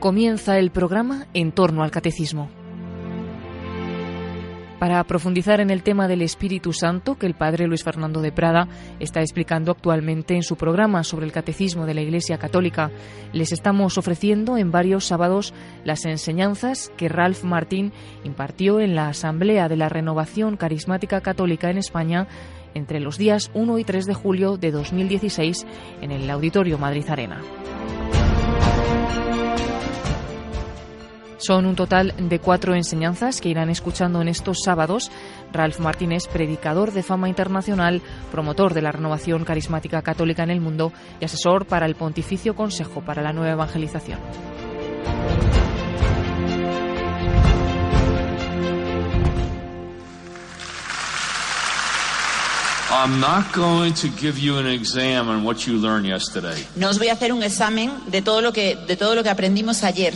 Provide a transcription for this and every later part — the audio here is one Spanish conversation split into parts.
Comienza el programa En torno al catecismo. Para profundizar en el tema del Espíritu Santo que el padre Luis Fernando de Prada está explicando actualmente en su programa sobre el catecismo de la Iglesia Católica, les estamos ofreciendo en varios sábados las enseñanzas que Ralph Martín impartió en la Asamblea de la Renovación Carismática Católica en España entre los días 1 y 3 de julio de 2016 en el Auditorio Madrid Arena. Son un total de cuatro enseñanzas que irán escuchando en estos sábados. Ralph Martínez, predicador de fama internacional, promotor de la renovación carismática católica en el mundo y asesor para el Pontificio Consejo para la Nueva Evangelización. No os voy a hacer un examen de todo lo que de todo lo que aprendimos ayer.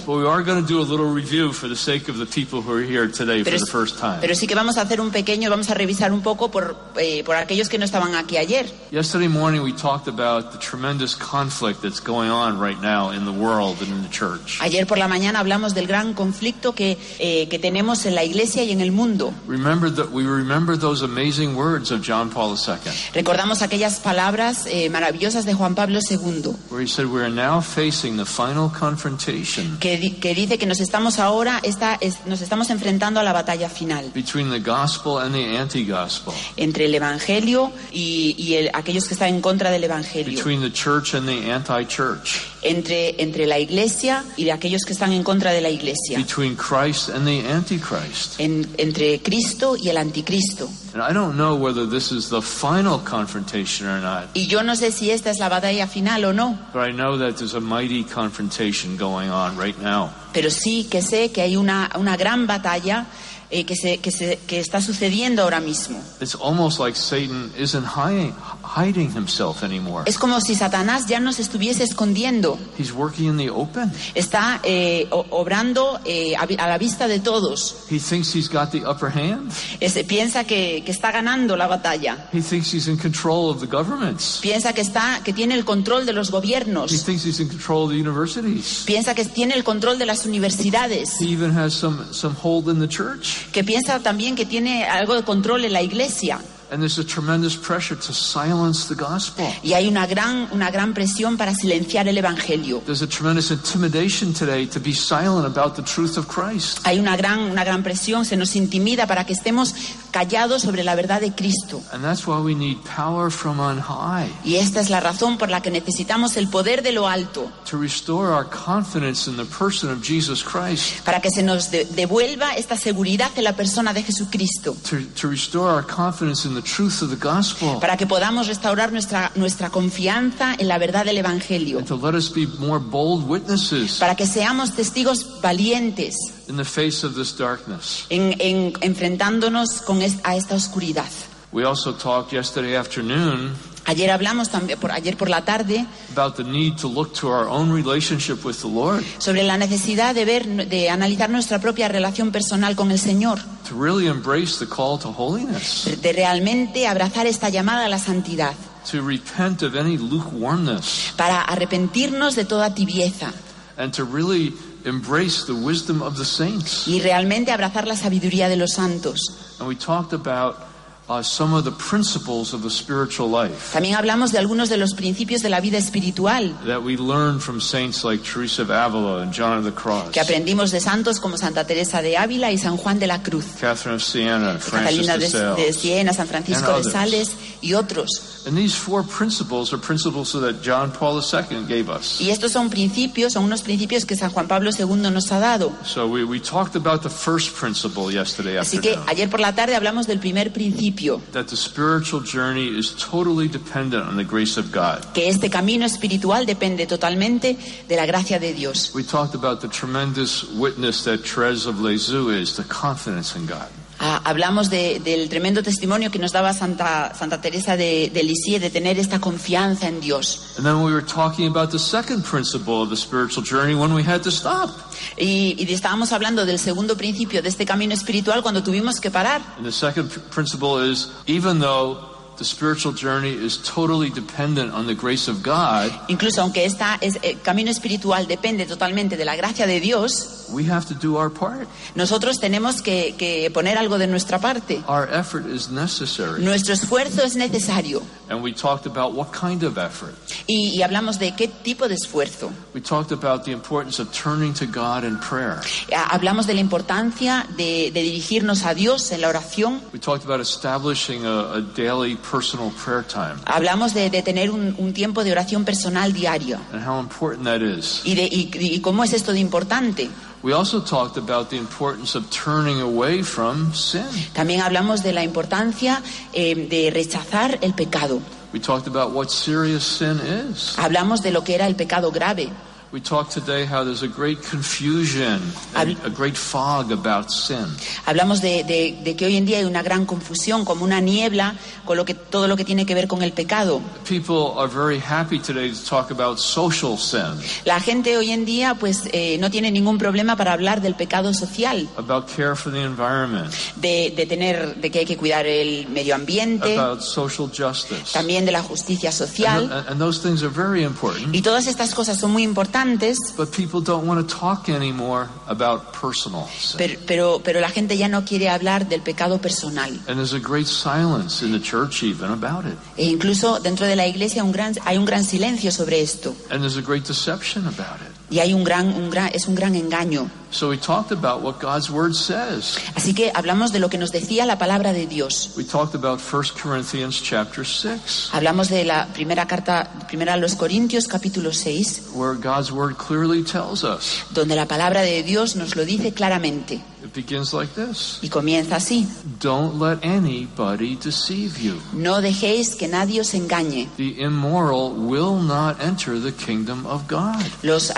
Pero, sí que vamos a hacer un pequeño, vamos a revisar un poco por eh, por aquellos que no estaban aquí ayer. Yesterday morning we talked about the tremendous conflict that's going on right now in the world and in the church. Ayer por la mañana hablamos del gran conflicto que eh, que tenemos en la iglesia y en el mundo. Remember that we remember those amazing words of John Paul II. Recordamos aquellas palabras eh, maravillosas de Juan Pablo II. Que, que, dice que nos estamos ahora está, es, nos estamos enfrentando a la batalla final. Entre el evangelio y, y el, aquellos que están en contra del evangelio. Entre entre la iglesia y de aquellos que están en contra de la iglesia. En, entre Cristo y el anticristo. And I don't know whether this is the final confrontation or not. Y yo no sé si esta es la batalla final o no. But I know that there's a mighty confrontation going on right now. Pero sí que sé que hay una, una gran batalla eh, que, se, que, se, que está sucediendo ahora mismo. It's almost like Satan isn't hiding, hiding himself anymore. Es como si Satanás ya no se estuviese escondiendo. He's working in the open. Está eh, obrando eh, a, la vista de todos. He thinks he's got the upper hand. Es, piensa que, que, está ganando la batalla. He thinks he's in control of the governments. Piensa que está que tiene el control de los gobiernos. He thinks he's in control of the universities. Piensa que tiene el control de las universidades. He even has some some hold in the church que piensa también que tiene algo de control en la iglesia. And there's a tremendous pressure to silence the gospel. Y hay una gran una gran presión para silenciar el evangelio. There's a tremendous intimidation today to be silent about the truth of Christ. Hay una gran una gran presión, se nos intimida para que estemos callados sobre la verdad de Cristo. And that's why we need power from on high. Y esta es la razón por la que necesitamos el poder de lo alto. To restore our confidence in the person of Jesus Christ. Para que se nos de, devuelva esta seguridad en la persona de Jesucristo. To, to restore our confidence in the truth of the gospel. Para que podamos restaurar nuestra nuestra confianza en la verdad del evangelio. And to let us be more bold witnesses. Para que seamos testigos valientes. In the face of this darkness. En, en enfrentándonos con es, a esta oscuridad. We also talked yesterday afternoon Ayer hablamos también por ayer por la tarde about the need to look to our own relationship with the Lord. sobre la necesidad de ver de analizar nuestra propia relación personal con el Señor. To really embrace the call to holiness. De realmente abrazar esta llamada a la santidad. To repent of any lukewarmness. Para arrepentirnos de toda tibieza. And to really embrace the wisdom of the saints. Y realmente abrazar la sabiduría de los santos. And we talked about Some of the principles of the spiritual life. También hablamos de algunos de los principios de la vida espiritual. That we learned from saints like Teresa of Avila and John of the Cross. Que aprendimos de santos como Santa Teresa de Ávila y San Juan de la Cruz. Catalina de Siena, San Francisco de Sales y otros. And these four principles are principles that John Paul II gave us. Y estos son principios, son unos principios que San Juan Pablo II nos ha dado. So we, we talked about the first principle yesterday Así que afternoon. ayer por la tarde hablamos del primer principio, That the spiritual journey is totally dependent on the grace of God. que este camino espiritual depende totalmente de la gracia de Dios. We talked about the tremendous witness that Therese of Lisieux is, the confidence in God. Ah, hablamos de- del tremendo testimonio que nos daba Santa, Santa Teresa de, de Lisieux de tener esta confianza en Dios. And then we were talking about the second principle of the spiritual journey when we had to stop. Y, y estábamos hablando del segundo principio de este camino espiritual cuando tuvimos que parar. And the second pr- principle is even though the spiritual journey is totally dependent on the grace of God, Incluso aunque esta es, el camino espiritual depende totalmente de la gracia de Dios, we have to do our part. nosotros tenemos que, que poner algo de nuestra parte. Our effort is necessary. Nuestro esfuerzo es necesario. And we talked about what kind of effort. Y, y hablamos de qué tipo de esfuerzo. We talked about the importance of turning to God in prayer. Ha- Hablamos de la importancia de, de dirigirnos a Dios en la oración. We talked about establishing a, a daily Hablamos de, de tener un, un tiempo de oración personal diario. and how important that is. Y, de, y, y cómo es esto de importante. We also talked about the importance of turning away from sin. También hablamos de la importancia eh, de rechazar el pecado. We talked about what serious sin is. Hablamos de lo que era el pecado grave. We talked today how there's a great confusion and a great fog about sin. Hablamos de, de- de que hoy en día hay una gran confusión, como una niebla, con lo que, todo lo que tiene que ver con el pecado. People are very happy today to talk about social sin, La gente hoy en día pues eh, no tiene ningún problema para hablar del pecado social, about care for the environment, de, de tener, de que hay que cuidar el medio ambiente, about social justice. también de la justicia And, social. th- and those things are very important. Y todas estas cosas son muy importantes, But people don't want to talk anymore about personal sin. pero, pero, pero la gente ya no quiere hablar del pecado personal. And there's a great silence in the church even about it. E incluso dentro de la iglesia un gran, hay un gran silencio sobre esto. And there's a great deception about it. Y hay un gran, un gran, es un gran engaño. So we talked about what God's word says. Así que hablamos de lo que nos decía la palabra de Dios. We talked about 1 Corinthians chapter 6, Hablamos de la primera carta, primera a los Corintios, capítulo 6, where God's word clearly tells us. donde la palabra de Dios nos lo dice claramente. It begins like this. Y comienza así. Don't let anybody deceive you. No dejéis que nadie os engañe. The immoral will not enter the kingdom of God. Los,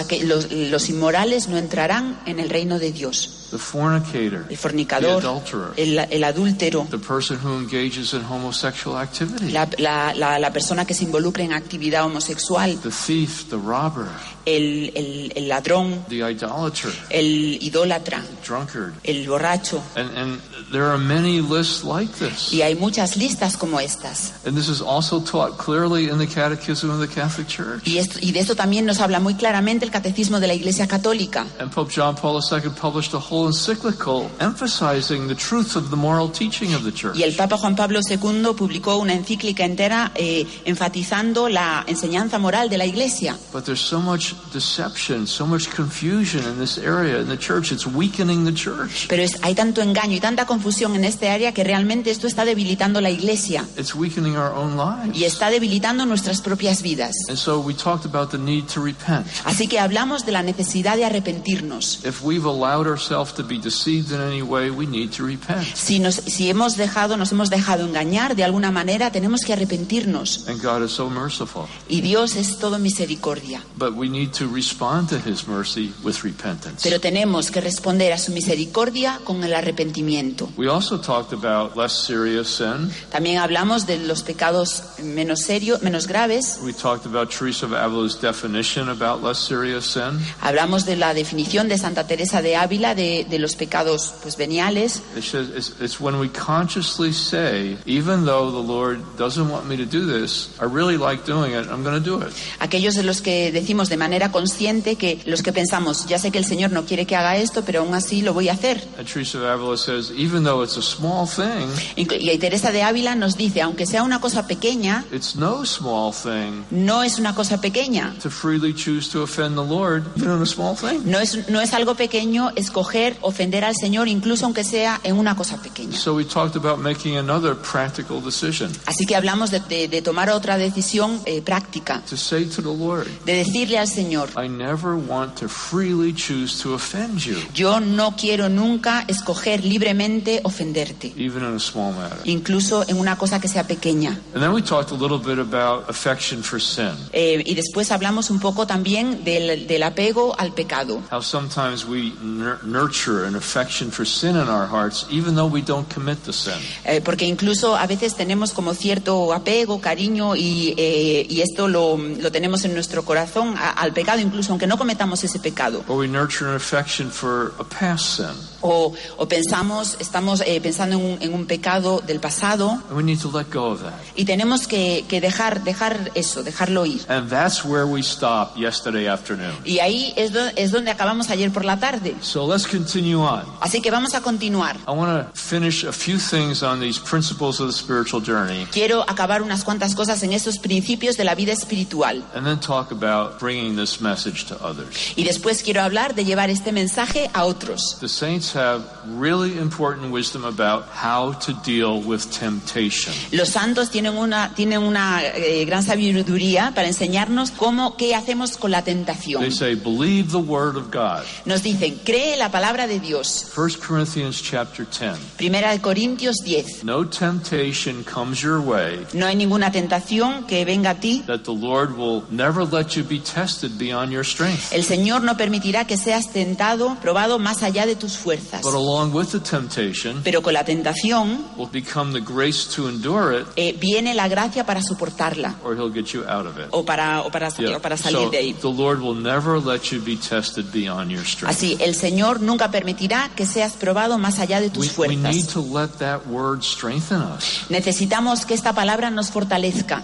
los inmorales no entrarán en el reino de Dios. The fornicator, El the fornicador, adulterer, el, el adúltero, the person who engages in homosexual activity, la, la- la- la persona que se involucra en actividad homosexual, the thief, the robber, el, el- el ladrón, the idolater, el idólatra, drunkard. el borracho. And, and there are many lists like this. Y hay muchas listas como estas. And this is also taught clearly in the Catechism of the Catholic Church. Y, esto- y de esto también nos habla muy claramente el catecismo de la Iglesia Católica. And Pope John Paul II published a whole encyclical emphasizing the truth of the moral teaching of the Church. Y el Papa Juan Pablo II publicó una encíclica entera eh, enfatizando la enseñanza moral de la Iglesia. But there's so much deception, so much confusion in this area in the church. It's weakening the church. Pero es- hay tanto engaño y tanta confusión en este área que realmente esto está debilitando la Iglesia It's weakening our own lives. y está debilitando nuestras propias vidas. And so we talked about the need to repent. Así que hablamos de la necesidad de arrepentirnos. If we've allowed ourselves to be deceived in any way, we need to repent. Si, nos, si hemos dejado, nos hemos dejado engañar de alguna manera, tenemos que arrepentirnos. And God is so merciful. Y Dios es todo misericordia. But we need to respond to His mercy with repentance. Pero tenemos que responder a su misericordia con el arrepentimiento. We also talked about less serious sin. También hablamos de los pecados menos serios, menos graves. We talked about Teresa of Avila's definition about less serious sin. Hablamos de la definición de Santa Teresa de Ávila de, de los pecados pues, veniales. It says it's, it's when we consciously say, even though the Lord doesn't want me to do this, I really like doing it, I'm going to do it. Aquellos de los que decimos de manera consciente que los que pensamos, ya sé que el Señor no quiere que haga esto, pero aún así lo voy a hacer. And Teresa of Avila says, even though it's a small thing, Y Teresa de Ávila nos dice, aunque sea una cosa pequeña, it's no small thing no es una cosa pequeña. to freely choose to offend the Lord, even in a small thing. No es, no es algo pequeño escoger ofender al Señor, incluso aunque sea en una cosa pequeña. So we talked about making another practical decision Así que hablamos de, de- de tomar otra decisión eh, práctica, to say to the Lord, de decirle al Señor, I never want to freely choose to offend you, yo no quiero nunca escoger libremente ofenderte, even in a small matter. incluso en una cosa que sea pequeña. And then we talked a little bit about affection for sin. Eh, y después hablamos un poco también del, del apego al pecado. How sometimes we nur- nurture nurture an affection for sin in our hearts, even though we don't commit the sin. Eh, porque incluso a veces tenemos como cierto apego, cariño y, eh, y esto lo, lo tenemos en nuestro corazón a- al pecado, incluso aunque no cometamos ese pecado. Or we nurture an affection for a past sin. O, o pensamos, estamos eh, pensando en un, en un pecado del pasado And we need to let go of that. y tenemos que, que dejar, dejar eso, dejarlo ir. And that's where we stopped yesterday afternoon. Y ahí es, do- es donde acabamos ayer por la tarde. So let's continue on. Así que vamos a continuar. I want to finish a few things on these principles of the spiritual journey Quiero acabar unas cuantas cosas en esos principios de la vida espiritual. and then talk about bringing this message to others. Y después quiero hablar de llevar este mensaje a otros. The saints have really important wisdom about how to deal with temptation. Los santos tienen una, tienen una eh, gran sabiduría para enseñarnos cómo, qué hacemos con la tentación. They say, believe the word of God. Nos dicen, cree la palabra de Dios. 1 Corinthians chapter 10. Primera de Corintios 10. No temptation comes your way No hay ninguna tentación que venga a ti. that the Lord will never let you be tested beyond your strength. El Señor no permitirá que seas tentado, probado más allá de tus fuerzas. But along with the temptation Pero con la tentación will become the grace to endure it, eh, viene la gracia para soportarla or He'll get you out of it. o para, o para, Yeah. o para salir So de ahí. the Lord will never let you be tested beyond your strength. Así, el Señor nunca permitirá que seas probado más allá de tus We, we need fuerzas. to let that word strengthen us. Necesitamos que esta palabra nos fortalezca.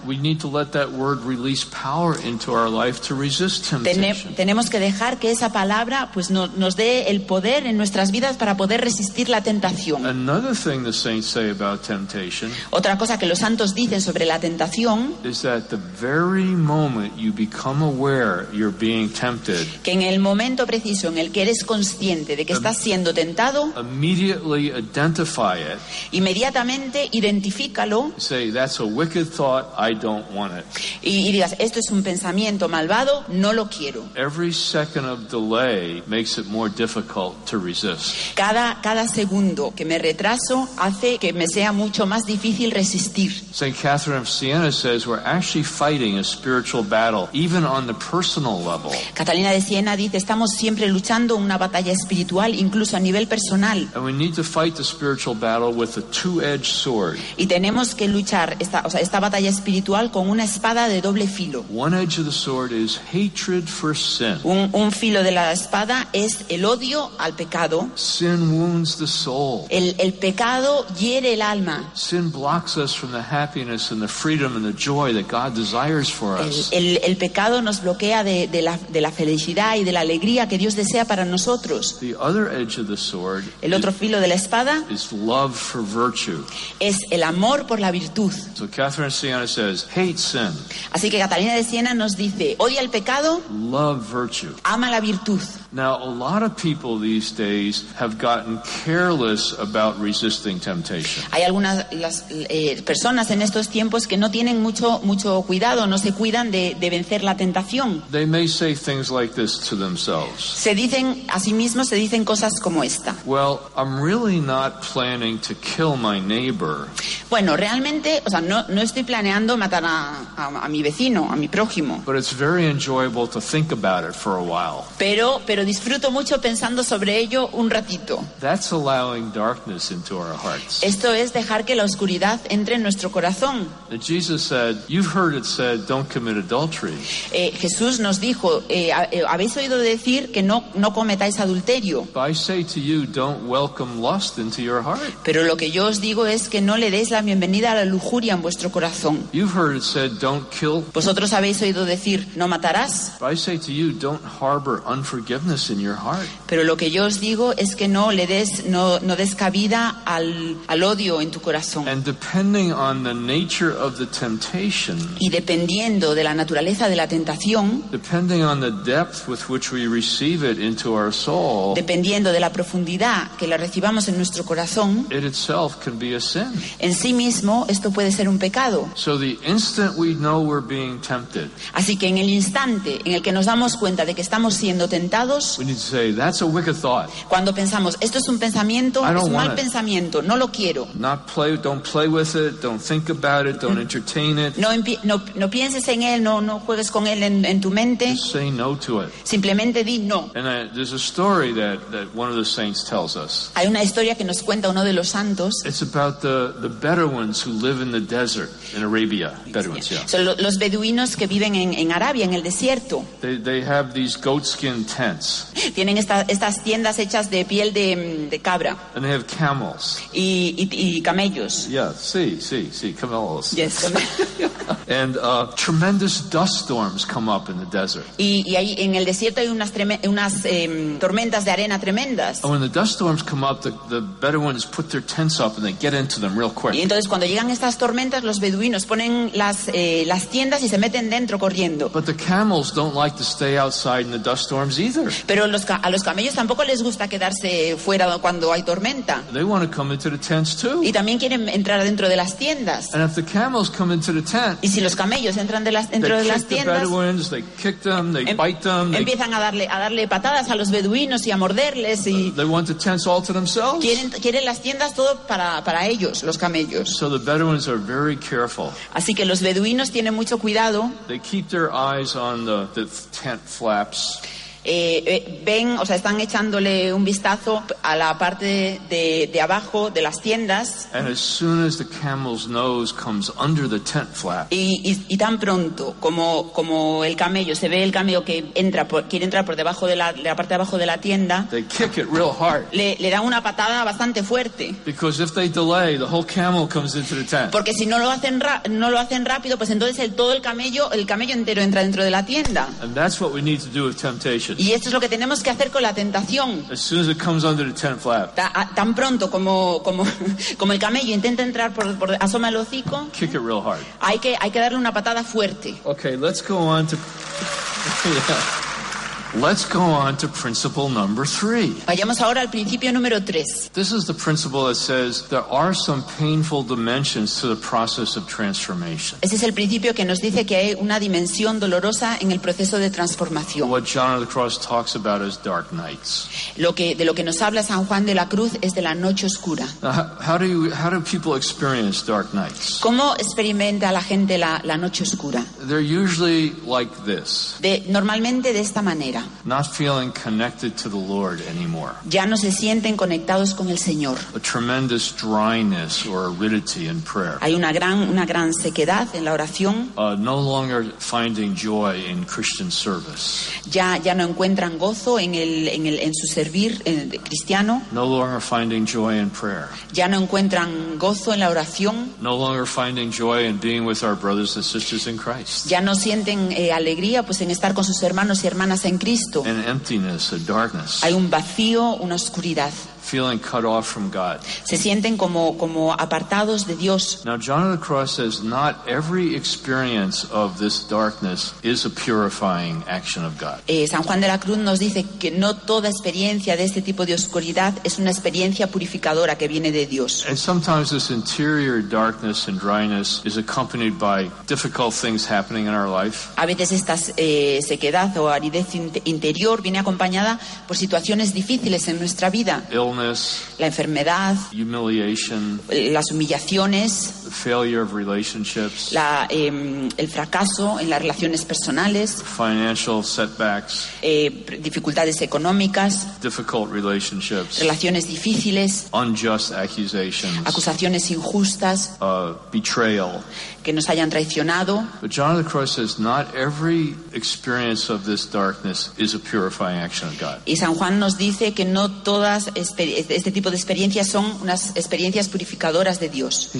Tenemos que dejar que esa palabra pues, no- nos dé el poder en nuestras vidas para poder resistir la tentación. Another thing the saints say about temptation Otra cosa que los santos dicen sobre la tentación, is that the very moment you become aware you're being tempted, que en el momento preciso en el que eres consciente de que estás siendo tentado, inmediatamente identifícalo Say, that's a wicked thought, I don't want it. y, y digas, esto es un pensamiento malvado, no lo quiero. Every second of delay makes it more difficult to resist. Cada, cada segundo que me retraso hace que me sea mucho más difícil resistir. St. Catherine of Siena says we're actually fighting a spiritual battle, even on the personal level. Catalina de Siena dice, estamos siempre luchando una batalla espiritual, incluso a nivel personal. And we need to fight the spiritual battle with a two-edged sword. Y tenemos que luchar esta, o sea, esta batalla espiritual con una espada de doble filo. One edge of the sword is hatred for sin. Un, un filo de la espada es el odio al pecado. Sin wounds the soul. El, el pecado hiere el alma. Sin blocks us from the happiness and the freedom and the joy that God desires for El, us. el- el pecado nos bloquea de, de la, de la felicidad y de la alegría que Dios desea para nosotros. The other edge of the sword El otro filo de la espada is love for virtue. es el amor por la virtud. So Catherine of Siena says, hate sin, Así que Catalina de Siena nos dice, odia el pecado, love virtue. ama la virtud. Now, a lot of people these days have gotten careless about resisting temptation. Hay algunas las, eh, personas en estos tiempos que no tienen mucho, mucho cuidado, no se cuidan de, de vencer la tentación. They may say things like this to themselves. Se dicen, a sí mismos se dicen cosas como esta. Well, I'm really not planning to kill my neighbor, Bueno, realmente, o sea, no, no estoy planeando matar a, a- a mi vecino, a mi prójimo, but it's very enjoyable to think about it for a while. pero, pero disfruto mucho pensando sobre ello un ratito. That's allowing darkness into our hearts. Esto es dejar que la oscuridad entre en nuestro corazón. And Jesus said, You've heard it said, don't commit adultery. Eh, Jesús nos dijo, eh, eh, habéis oído decir que no, no cometáis adulterio, But I say to you, don't welcome lust into your heart. pero lo que yo os digo es que no le deis la bienvenida a la lujuria en vuestro corazón. You've heard it said, don't kill. Vosotros habéis oído decir, no matarás, But I say to you, don't harbor unforgiveness in your heart. pero lo que yo os digo es que no le des, no, no des cabida al, al odio en tu corazón. And depending on the nature of the temptation, Y dependiendo de la naturaleza de la tentación, depending on the depth with which we receive it into our soul, dependiendo de la profundidad que la recibamos en nuestro corazón, it itself can be a sin. en sí mismo esto puede ser un pecado. So the instant we know we're being tempted, Así que en el instante en el que nos damos cuenta de que estamos siendo tentados, pensamos, we need to say, that's a wicked thought. cuando pensamos, esto es un pensamiento, es un mal pensamiento, no lo quiero. Not play, don't play with it, don't think about it, don't entertain it. No, pienses en él, no, no juegues con él en, en tu mente, Just say no to it. simplemente di no. And there's a story that, that one of the saints tells us. Hay una historia que nos cuenta uno de los santos. It's about the, the Bedouins who live in the desert in Arabia. Bedouins, yeah. Son lo- los beduinos que viven en, en Arabia, en el desierto. They, they have these goatskin tents Tienen esta- estas tiendas hechas de piel de, de cabra and they have camels. y, y- y camellos. Yeah, see, see, see, camels. Yes. And uh, tremendous dust storms come up in the desert. Y, y ahí en el desierto hay unas, unas em, tormentas de arena tremendas. And when the dust storms come up, the, the Bedouins put their tents up and they get into them real Y quick. entonces cuando llegan estas tormentas, los beduinos ponen las, eh, las tiendas y se meten dentro corriendo. But the camels don't like to stay outside in the dust storms either. Pero los a los camellos tampoco les gusta quedarse fuera cuando hay tormenta. They want to come into the tents too. Y también quieren entrar dentro de las tiendas. And if the camels come into the tent, Y si los camellos entran de las, dentro de they las tiendas, em- empiezan a darle, a darle patadas a los beduinos y a morderles y they want the tents all to themselves. quieren, quieren las tiendas todo para, para ellos, los camellos. So the Bedouins are very careful. Así que los beduinos tienen mucho cuidado, They keep their eyes on the, the tent flaps. Eh, eh, ven, o sea, están echándole un vistazo a la parte de, de abajo de las tiendas as as flap, y, y- y tan pronto como, como el camello, se ve el camello que entra por- quiere entrar por debajo de la, de la parte de abajo de la tienda, they kick it real hard. le, le dan una patada bastante fuerte. Porque si no lo hacen ra- no lo hacen rápido, pues entonces el, todo el camello, el camello entero entra dentro de la tienda. And that's what we need to do with temptation. Y esto es lo que tenemos que hacer con la tentación. As soon as it comes under the tent flap, Ta- a- tan pronto como, como, como el camello intenta entrar por, por asoma el hocico, kick it real hard. hay que, hay que darle una patada fuerte. Okay, let's go on to. Yeah. Let's go on to principle number three. Vayamos ahora al principio número 3. This is the principle that says there are some painful dimensions to the process of transformation. Ese es el principio que nos dice que hay una dimensión dolorosa en el proceso de transformación. What John of the Cross talks about as dark nights. Lo que, de lo que nos habla San Juan de la Cruz es de la noche oscura. Now, how do you, how do people experience dark nights? ¿Cómo experimenta la gente la, la noche oscura? They're usually like this, De, normalmente de esta manera. Not feeling connected to the Lord anymore. Ya no se sienten conectados con el Señor. A tremendous dryness or aridity in prayer. Hay una gran, una gran sequedad en la oración. Uh, no longer finding joy in Christian service. Ya, ya no encuentran gozo en, el, en, el, en su servir eh, de cristiano. No longer finding joy in prayer. Ya no encuentran gozo en la oración. No longer finding joy in being with our brothers and sisters in Christ. Ya no sienten eh, alegría pues en estar con sus hermanos y hermanas en Cristo. An emptiness, a darkness. Hay un vacío, una oscuridad. Feeling cut off from God. Se sienten como, como apartados de Dios. Now, John of the Cross says not every experience of this darkness is a purifying action of God. Eh, San Juan de la Cruz nos dice que no toda experiencia de este tipo de oscuridad es una experiencia purificadora que viene de Dios. And sometimes this interior darkness and dryness is accompanied by difficult things happening in our life. A veces esta eh, sequedad o aridez in- interior viene acompañada por situaciones difíciles en nuestra vida. Illness, La enfermedad, humiliation, las humillaciones, the failure of relationships, la, eh, el fracaso en las relaciones personales, financial setbacks, eh, dificultades económicas, difficult relationships, relaciones difíciles, unjust accusations, acusaciones injustas, uh, betrayal. Que nos hayan traicionado. But John of the Cross says not every experience of this darkness is a purifying action of God. Y San Juan nos dice que no todas este tipo de experiencias son unas experiencias purificadoras de Dios.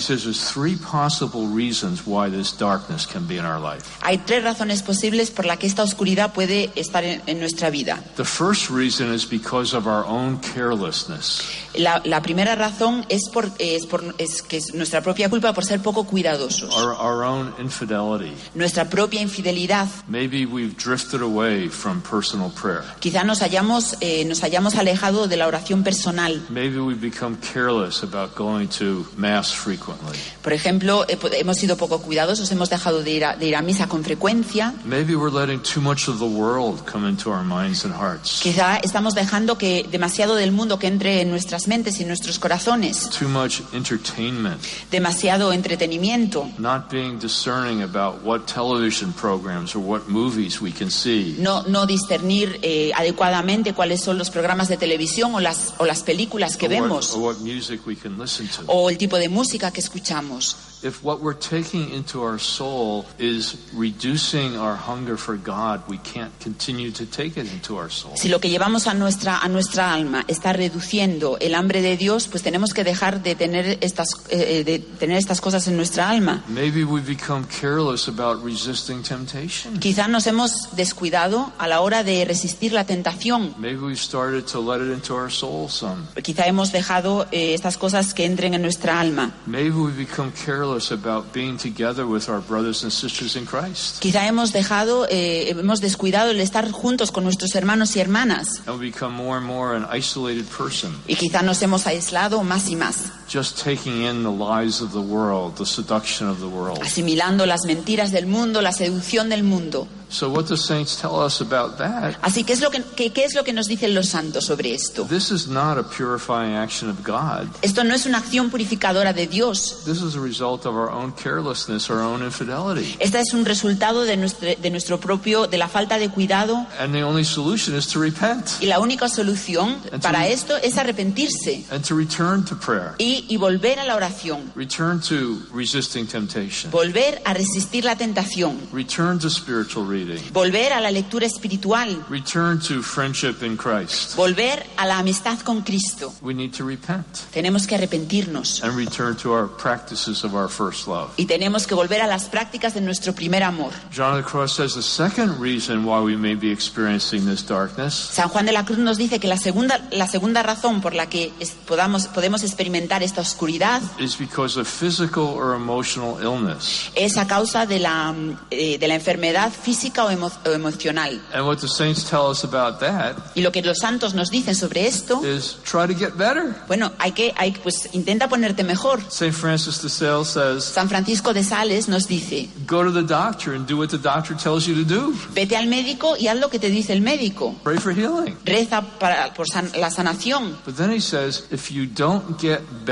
Hay tres razones posibles por las que esta oscuridad puede estar en, en nuestra vida. The first reason is because of our own carelessness. La, la primera razón es, por, es, por, es que es nuestra propia culpa por ser poco cuidadosos. our, our own infidelity. Nuestra propia infidelidad. Maybe we've drifted away from personal prayer. Quizá nos hayamos, eh, nos hayamos alejado de la oración personal. Maybe we've become careless about going to Mass frequently. Por ejemplo, eh, hemos sido poco cuidadosos, hemos dejado de ir, a, de ir a misa con frecuencia. Maybe we're letting too much of the world come into our minds and hearts. Quizá estamos dejando que demasiado del mundo que entre en nuestras mentes y nuestros corazones. Too much entertainment. Demasiado entretenimiento. Not being discerning about what television programs or what movies we can see. No, no discernir eh, adecuadamente cuáles son los programas de televisión o las, o las películas que or what, vemos. or what music we can listen to. o el tipo de música que escuchamos. If what we're taking into our soul is reducing our hunger for God, we can't continue to take it into our soul. Si lo que llevamos a nuestra, a nuestra alma está reduciendo el hambre de Dios, pues tenemos que dejar de tener estas, eh, eh, de tener estas cosas en nuestra alma. Maybe we've become careless about resisting temptation. Quizá nos hemos descuidado a la hora de resistir la tentación. Maybe we've started to let it into our soul some. Quizá hemos dejado eh, estas cosas que entren en nuestra alma. Quizá hemos dejado, eh, hemos descuidado el estar juntos con nuestros hermanos y hermanas. And we become more and more an isolated person, Y quizá nos hemos aislado más y más, just taking in the lies of the world, the seduction of the world. asimilando las mentiras del mundo, la seducción del mundo. So, what the saints tell us about that Así que, es lo que, que- ¿qué es lo que nos dicen los santos sobre esto? This is not a purifying action of God. Esto no es una acción purificadora de Dios. This is a result of our own carelessness, our own infidelity. Esta es un resultado de nuestro, de nuestro propio, de la falta de cuidado. And the only solution is to repent Y la única solución para esto es arrepentirse and to return to prayer, y, y volver a la oración. return to resisting temptation, Volver a resistir la tentación. return to spiritual reading, Volver a la lectura espiritual. return to friendship in Christ. Volver a la amistad con Cristo. We need to repent Tenemos que arrepentirnos. and return to our practices of our first love. Y tenemos que volver a las prácticas de nuestro primer amor. John of the Cross says the second reason why we may be experiencing this darkness San Juan de la Cruz nos dice que la segunda, la segunda razón por la que es- podamos, podemos experimentar esta oscuridad is because of physical or emotional illness. es a causa de la, eh, de la enfermedad física o, emo- o emocional. And what the saints tell us about that Y lo que los santos nos dicen sobre esto, is try to get better. bueno, hay que, hay, pues intenta ponerte mejor. Francis de Sales says, San Francisco de Sales nos dice, go to the doctor and do what the doctor tells you to do. vete al médico y haz lo que te dice el médico. Pray for healing. Reza para, por san- la sanación. But then he says, if you don't get better,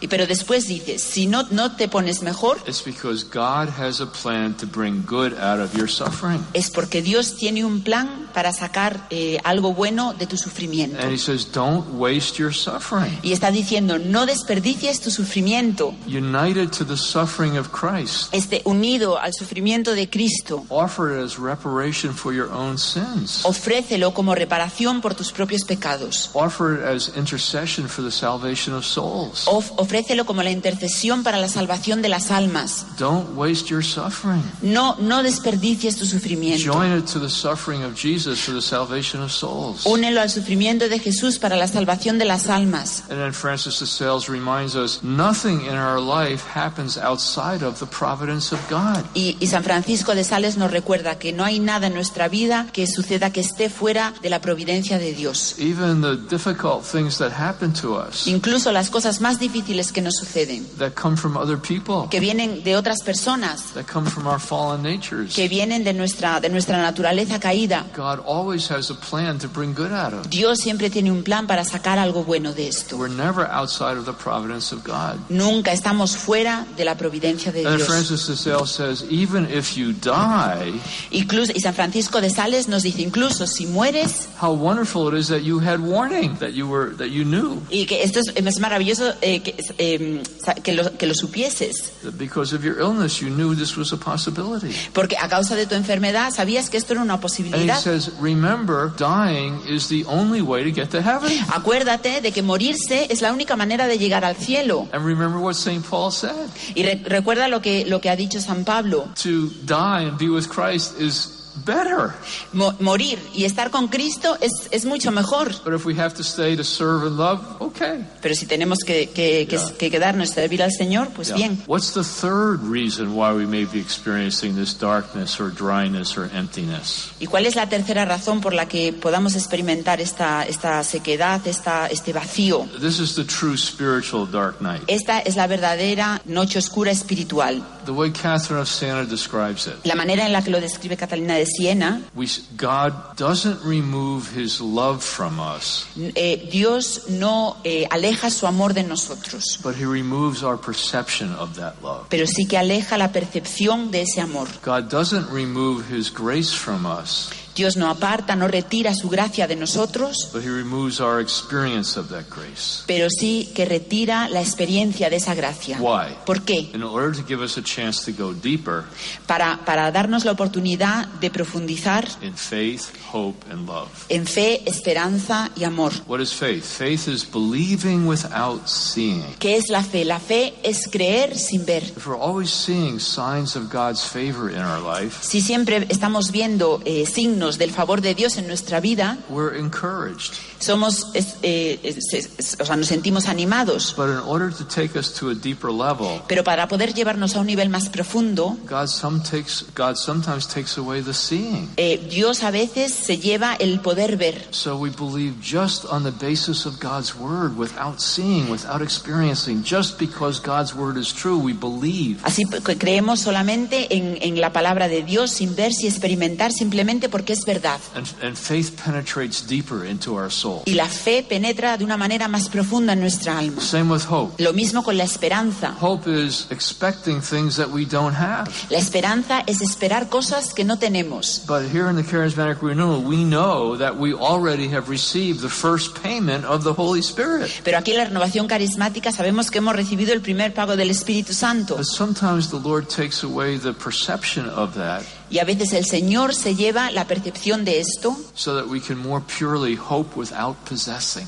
Y, pero después dice, si no, no te pones mejor, it's because God has a plan to bring good out of your suffering. es porque Dios tiene un plan para sacar eh, algo bueno de tu sufrimiento. And he says, don't waste your suffering. Y está diciendo, no desperdicies tu sufrimiento. United to the suffering of Christ. Esté unido al sufrimiento de Cristo. Offer it as reparation for your own sins. Ofrécelo como reparación por tus propios pecados. Offer it as intercession for the salvation of souls. Of- ofrécelo como la intercesión para la salvación de las almas. Don't waste your suffering. No, no desperdicies tu sufrimiento. Join it to the suffering of Jesus for the salvation of souls. Únelo al sufrimiento de Jesús para la salvación de las almas. And then Francis de Sales reminds us nothing in our life happens outside of the providence of God. Y, y San Francisco de Sales nos recuerda que no hay nada en nuestra vida que suceda que esté fuera de la providencia de Dios. Even the difficult things that happen to us, Incluso las cosas más difíciles que nos suceden, that come from other people, que vienen de otras personas, that come from our fallen natures. que vienen de nuestra, de nuestra naturaleza caída. God always has a plan to bring good out of. Dios siempre tiene un plan para sacar algo bueno de esto. We're never outside of the providence of God. Nunca estamos fuera de la providencia de And Dios. Francis de Sales says, even if you die, Incluso, y San Francisco de Sales nos dice, incluso si mueres, how wonderful it is that you had warning, that you were, that you knew, y que esto es, es maravilloso eh, que, eh, que lo, que lo supieses, that because of your illness, you knew this was a possibility. porque a causa de tu enfermedad sabías que esto era una And he posibilidad. says, remember, dying is the only way to get to heaven. Acuérdate de que morirse es la única manera de llegar al cielo. And remember what St. Paul said Y re- recuerda lo que, lo que ha dicho San Pablo. to die and be with Christ is better. Mo- morir y estar con Cristo es, es mucho mejor. But if we have to stay to serve and love, okay. Pero si tenemos que, que, Yeah. que quedarnos servir al Señor, pues Yeah. bien. What's the third reason why we may be experiencing this darkness or dryness or emptiness? ¿Y cuál es la tercera razón por la que podamos experimentar esta, esta sequedad, esta, este vacío? This is the true spiritual dark night. Esta es la verdadera noche oscura espiritual. The way Catherine of Siena describes it. La manera en la que lo describe Catalina de Siena, We, God doesn't remove his love from us, eh, Dios no eh, aleja su amor de nosotros, but he removes our perception of that love. pero sí que aleja la percepción de ese amor. God doesn't remove his grace from us, Dios no aparta, no retira su gracia de nosotros, but he removes our experience of that grace. pero sí que retira la experiencia de esa gracia. Why? ¿Por qué? In order to give us a chance to go deeper Para, para darnos la oportunidad de profundizar in faith, hope, and love. en fe, esperanza y amor. What is faith? Faith is believing without seeing. ¿Qué es la fe? La fe es creer sin ver. If we're always seeing signs of God's favor in our life, Si siempre estamos viendo eh, signos del favor de Dios en nuestra vida, we're encouraged. somos, es- eh, es- es- o sea, nos sentimos animados. But in order to take us to a deeper level, Pero para poder llevarnos a un nivel más profundo, God, some takes, God sometimes takes away the seeing. eh, Dios a veces se lleva el poder ver. So we believe just on the basis of God's word, without seeing, without experiencing. Just because God's word is true, we believe. Así que creemos solamente en, en la palabra de Dios sin ver y experimentar simplemente porque es verdad. And, and faith penetrates deeper into our soul. Y la fe penetra de una manera más profunda en nuestra alma. Same with hope. Lo mismo con la esperanza. Hope is expecting things that we don't have. La esperanza es esperar cosas que no tenemos. But here in the Charismatic Renewal, we know that we already have received the first payment of the Holy Spirit. Pero aquí en la renovación carismática sabemos que hemos recibido el primer pago del Espíritu Santo. But sometimes the Lord takes away the perception of that Y a veces el Señor se lleva la percepción de esto so that we can more purely hope without possessing.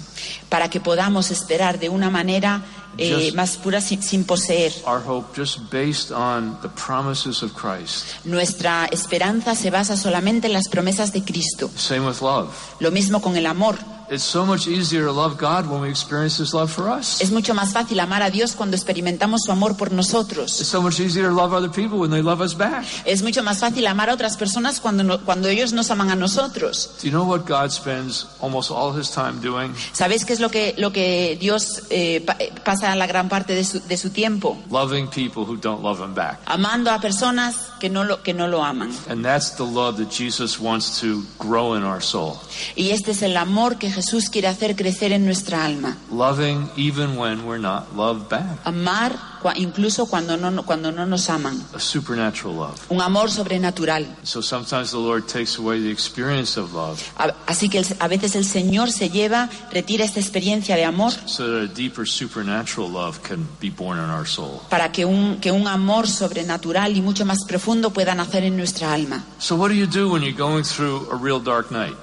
para que podamos esperar de una manera eh, más pura sin, sin poseer. Our hope just based on the promises of Christ. Nuestra esperanza se basa solamente en las promesas de Cristo. Same with love. Lo mismo con el amor. It's so much easier to love God when we experience His love for us. Es mucho más fácil amar a Dios cuando experimentamos su amor por nosotros. It's so much easier to love other people when they love us back. Es mucho más fácil amar a otras personas cuando, no- cuando ellos nos aman a nosotros. Do you know what God spends almost all His time doing? ¿Sabéis qué es lo que, lo que Dios eh, pa- eh, pasa la gran parte de su, de su tiempo? Loving people who don't love Him back. Amando a personas que no, lo, que no lo aman. And that's the love that Jesus wants to grow in our soul. Y este es el amor que Jesús quiere hacer crecer en nuestra alma. Loving even when we're not loved back. Amar incluso cuando no, cuando no nos aman. A supernatural love. Un amor sobrenatural. So sometimes the Lord takes away the experience of love A- Así que el- a veces el Señor se lleva, retira esta experiencia de amor so that a deeper supernatural love can be born in our soul. para que un, que un amor sobrenatural y mucho más profundo pueda nacer en nuestra alma. So what do you do when you're going through a real dark night?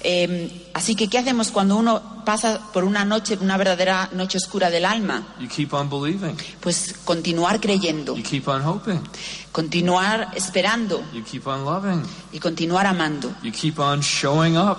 Eh, así que, ¿qué hacemos cuando uno pasa por una noche, una verdadera noche oscura del alma? You keep on believing. Pues continuar creyendo, You keep on hoping. Continuar esperando You keep on loving. y continuar amando, You keep on showing up.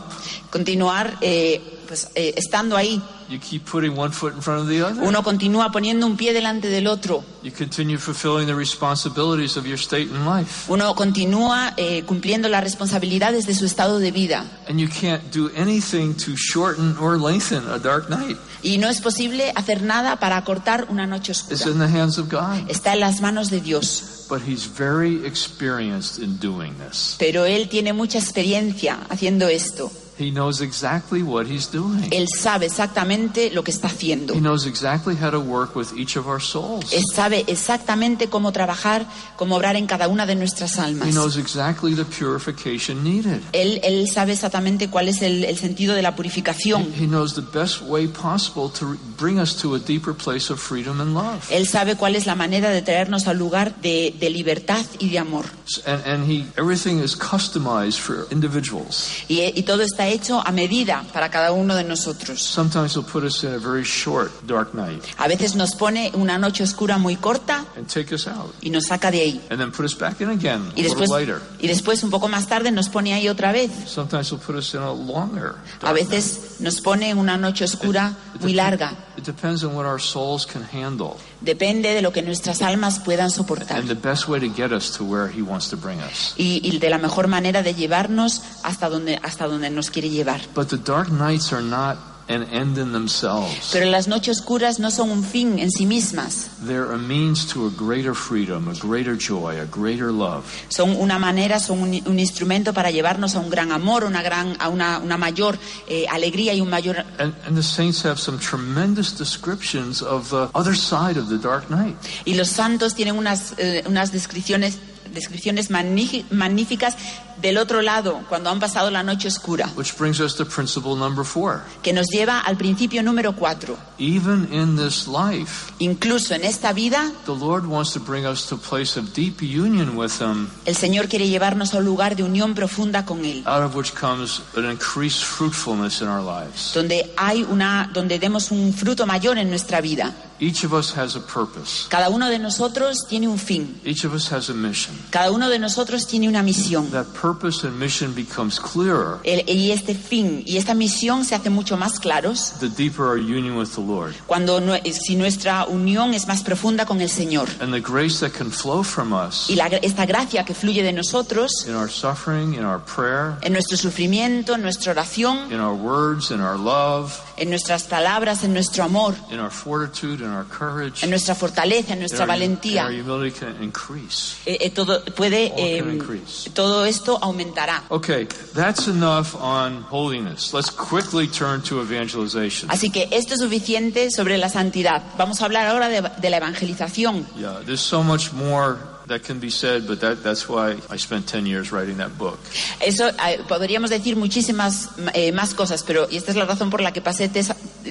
continuar eh, pues, eh, estando ahí. You keep putting one foot in front of the other. Uno continúa poniendo un pie delante del otro. You continue fulfilling the responsibilities of your state in life. Uno continúa eh, cumpliendo las responsabilidades de su estado de vida. And you can't do anything to shorten or lengthen a dark night. Y no es posible hacer nada para acortar una noche It's oscura. in the hands of God. Está en las manos de Dios. But He's very experienced in doing this. Pero Él tiene mucha experiencia haciendo esto. He knows exactly what He's doing. Él sabe exactamente lo que está haciendo. He knows exactly how to work with each of our souls. Él sabe exactamente cómo trabajar, cómo obrar en cada una de nuestras He almas. knows exactly the purification needed. Él, él sabe exactamente cuál es el, el sentido de la purificación. He knows the best way possible to bring us to a deeper place of freedom and love. Él sabe cuál es la manera de traernos al lugar de, de libertad y de amor. And, and he, everything is customized for individuals. Y, y todo está está hecho a medida para cada uno de nosotros. Sometimes He'll put us in a very short, dark night A veces nos pone una noche oscura muy corta and take us out, y nos saca de ahí. and then put us back in again a Y little después, later. y después, un poco más tarde, nos pone ahí otra vez. Sometimes He'll put us in a longer. A veces nos pone una noche oscura muy larga. It depends on what our souls can handle Depende de lo que nuestras almas puedan soportar. and the best way to get us to where He wants to bring us. Y, y de la mejor manera de llevarnos hasta donde, hasta donde nos quiere llevar. But the dark nights are not an end in themselves. Pero las noches oscuras no son un fin en sí mismas. They're a means to a greater freedom, a greater joy, a greater love. Son una manera, son un, un instrumento para llevarnos a un gran amor, una, gran, a una, una mayor eh, alegría y un mayor... And, and the saints have some tremendous descriptions of the other side of the dark night. Y los santos tienen unas, eh, unas descripciones, descripciones magní- magníficas del otro lado, cuando han pasado la noche oscura, Which brings us to principle number four. que nos lleva al principio número cuatro. Even in this life, Incluso en esta vida, the Lord wants to bring us to a place of deep union with Him, el Señor quiere llevarnos a un lugar de unión profunda con Él. out of which comes an increased fruitfulness in our lives. donde hay una donde demos un fruto mayor en nuestra vida. Each of us has a purpose. Cada uno de nosotros tiene un fin. Each of us has a mission. Cada uno de nosotros tiene una misión. That purpose and mission becomes clearer El- y este fin y esta misión se hace mucho más claros the deeper our union with the Lord. cuando si nuestra unión es más profunda con el Señor. And the grace that can flow from us Y la- esta gracia que fluye de nosotros in our suffering, in our prayer, en nuestro sufrimiento, en nuestra oración, in our words, in our love, en nuestras palabras, en nuestro amor, in our fortitude, in our courage, en nuestra fortaleza, en in nuestra our, in valentía. our humility can increase. Eh, eh, todo puede can increase. todo esto aumentará. Okay, that's enough on holiness. Let's quickly turn to evangelization. Así que esto es suficiente sobre la santidad. Vamos a hablar ahora de, de la evangelización. Yeah, there's so much more that can be said, but that, that's why I spent 10 years writing that book. Eso eh, podríamos decir muchísimas eh, más cosas, pero y esta es la razón por la que pasé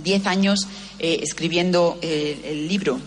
10 años eh, escribiendo eh, el libro.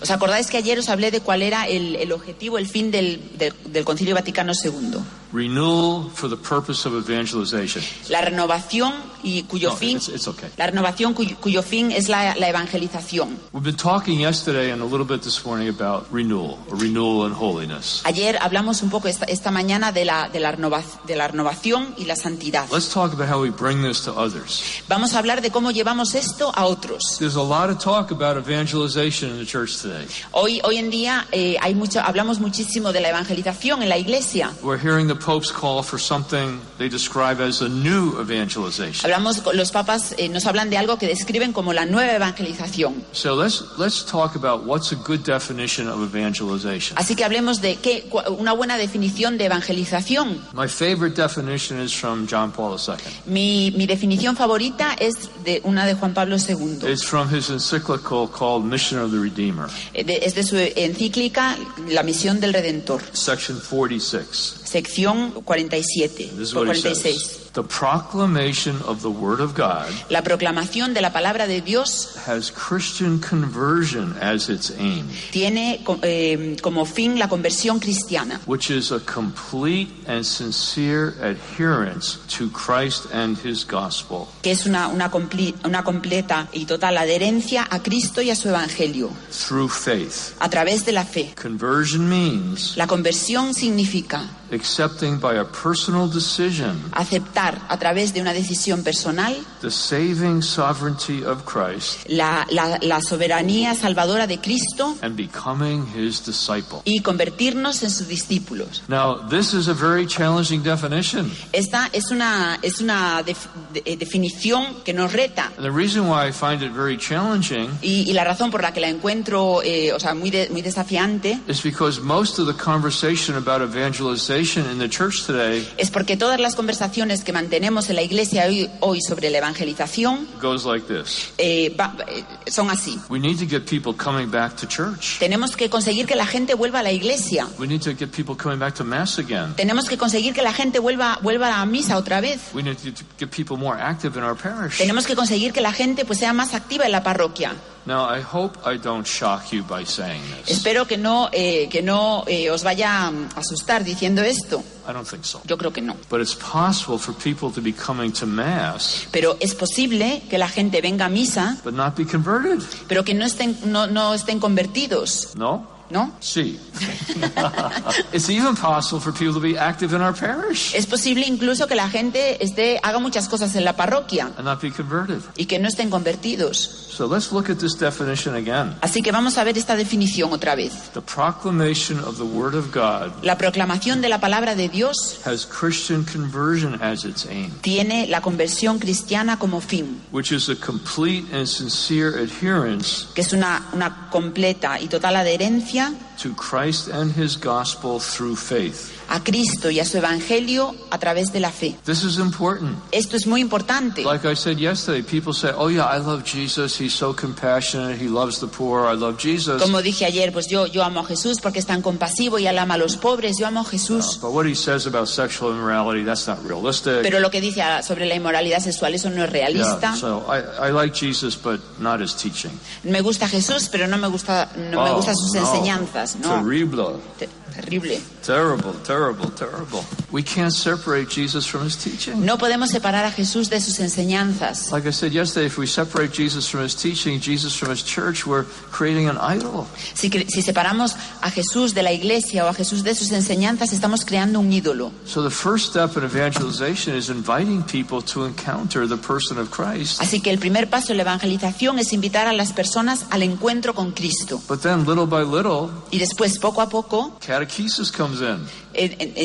¿Os acordáis que ayer os hablé de cuál era el, el objetivo, el fin del, del- del Concilio Vaticano II? Renewal for the purpose of evangelization. La renovación y cuyo No, fin, it's, it's okay. la renovación cuyo, cuyo fin es la, la evangelización. We've been talking yesterday and a little bit this morning about renewal, renewal and holiness. Ayer hablamos un poco esta, esta mañana de la, de, la renova- de la renovación y la santidad. Let's talk about how we bring this to others. Vamos a hablar de cómo llevamos esto a otros. There's a lot of talk about evangelization in the church today. Hoy, hoy en día eh, hay mucho, hablamos muchísimo de la evangelización en la iglesia. We're hearing the Pope's call for something they describe as a new evangelization. Hablamos, los papas eh, nos hablan de algo que describen como la nueva evangelización. So let's let's talk about what's a good definition of evangelization. Así que hablemos de qué, una buena definición de evangelización. My favorite definition is from John Paul II. Mi, mi definición favorita es de una de Juan Pablo II. It's from his encyclical called Mission of the Redeemer, Eh, de- es de su encíclica La misión del Redentor, section 46. sección 47, This is what he 46. says. The proclamation of the Word of God La proclamación de la palabra de Dios has Christian conversion as its aim, tiene eh, como fin la conversión cristiana, which is a complete and sincere adherence to Christ and his gospel que es una, una, compli- una completa y total adherencia a Cristo y a su Evangelio, through faith. a través de la fe. Conversion means La conversión significa accepting by a personal decision aceptar a través de una decisión personal the saving sovereignty of Christ la, la- la soberanía salvadora de Cristo and becoming his disciple. y convertirnos en sus discípulos. Now, this is a very challenging definition. Esta es una, es una def- de- eh, definición que nos reta. And the reason why I find it very challenging Y, y la razón por la que la encuentro eh, o sea, muy, de- muy desafiante is because most of the conversation about evangelization in the church today es porque todas las conversaciones que mantenemos en la iglesia hoy, hoy sobre la evangelización goes like this. eh, va- eh, son así. We need to get people coming back to church. Tenemos que conseguir que la gente vuelva a la iglesia. We need to get people coming back to mass again. Tenemos que conseguir que la gente vuelva, vuelva a misa otra vez. We need to get people more active in our parish. Tenemos que conseguir que la gente pues, sea más activa en la parroquia. Now, I hope I don't shock you by saying this. Espero que no, eh, que no eh, os vaya a asustar diciendo esto. I don't think so. Yo creo que no. But it's possible for people to be coming to Mass Pero es posible que la gente venga a misa, but not be converted. pero que no estén, no, no estén convertidos, No? ¿No? See. it's even possible for people to be active in our parish Es posible incluso que la gente esté, haga muchas cosas en la parroquia and not be converted. y que no estén convertidos. So let's look at this definition again. Así que vamos a ver esta definición otra vez. The proclamation of the Word of God La proclamación de la palabra de Dios has Christian conversion as its aim, tiene la conversión cristiana como fin, which is a complete and sincere adherence que es una, una completa y total adherencia to Christ and His gospel through faith. A Cristo y a su evangelio a través de la fe. This is important. Esto es muy importante. Like I said yesterday, people say, Oh, yeah, I love Jesus. He's so compassionate. He loves the poor. I love Jesus. Como dije ayer, pues yo, yo amo a Jesús porque es tan compasivo y él ama a los pobres, yo amo a Jesús. But what he says about sexual immorality, that's not realistic. Pero lo que dice ah, sobre la inmoralidad sexual, eso no es realista. Yeah, so I, I like Jesus, but not his teaching. Me gusta Jesús, pero no me gusta, no me Oh, gustan sus no. enseñanzas. No, Terrible. Te- terrible. Terrible, terrible, terrible. We can't separate Jesus from his teaching. No podemos separar a Jesús de sus enseñanzas. Like I said yesterday, if we separate Jesus from his teaching, Jesus from his church, we're creating an idol. Si, si separamos a Jesús de la iglesia o a Jesús de sus enseñanzas, estamos creando un ídolo. So the first step in evangelization is inviting people to encounter the person of Christ. Así que el primer paso en la evangelización es invitar a las personas al encuentro con Cristo. But then, little by little, Y después, poco a poco, catechesis comes in.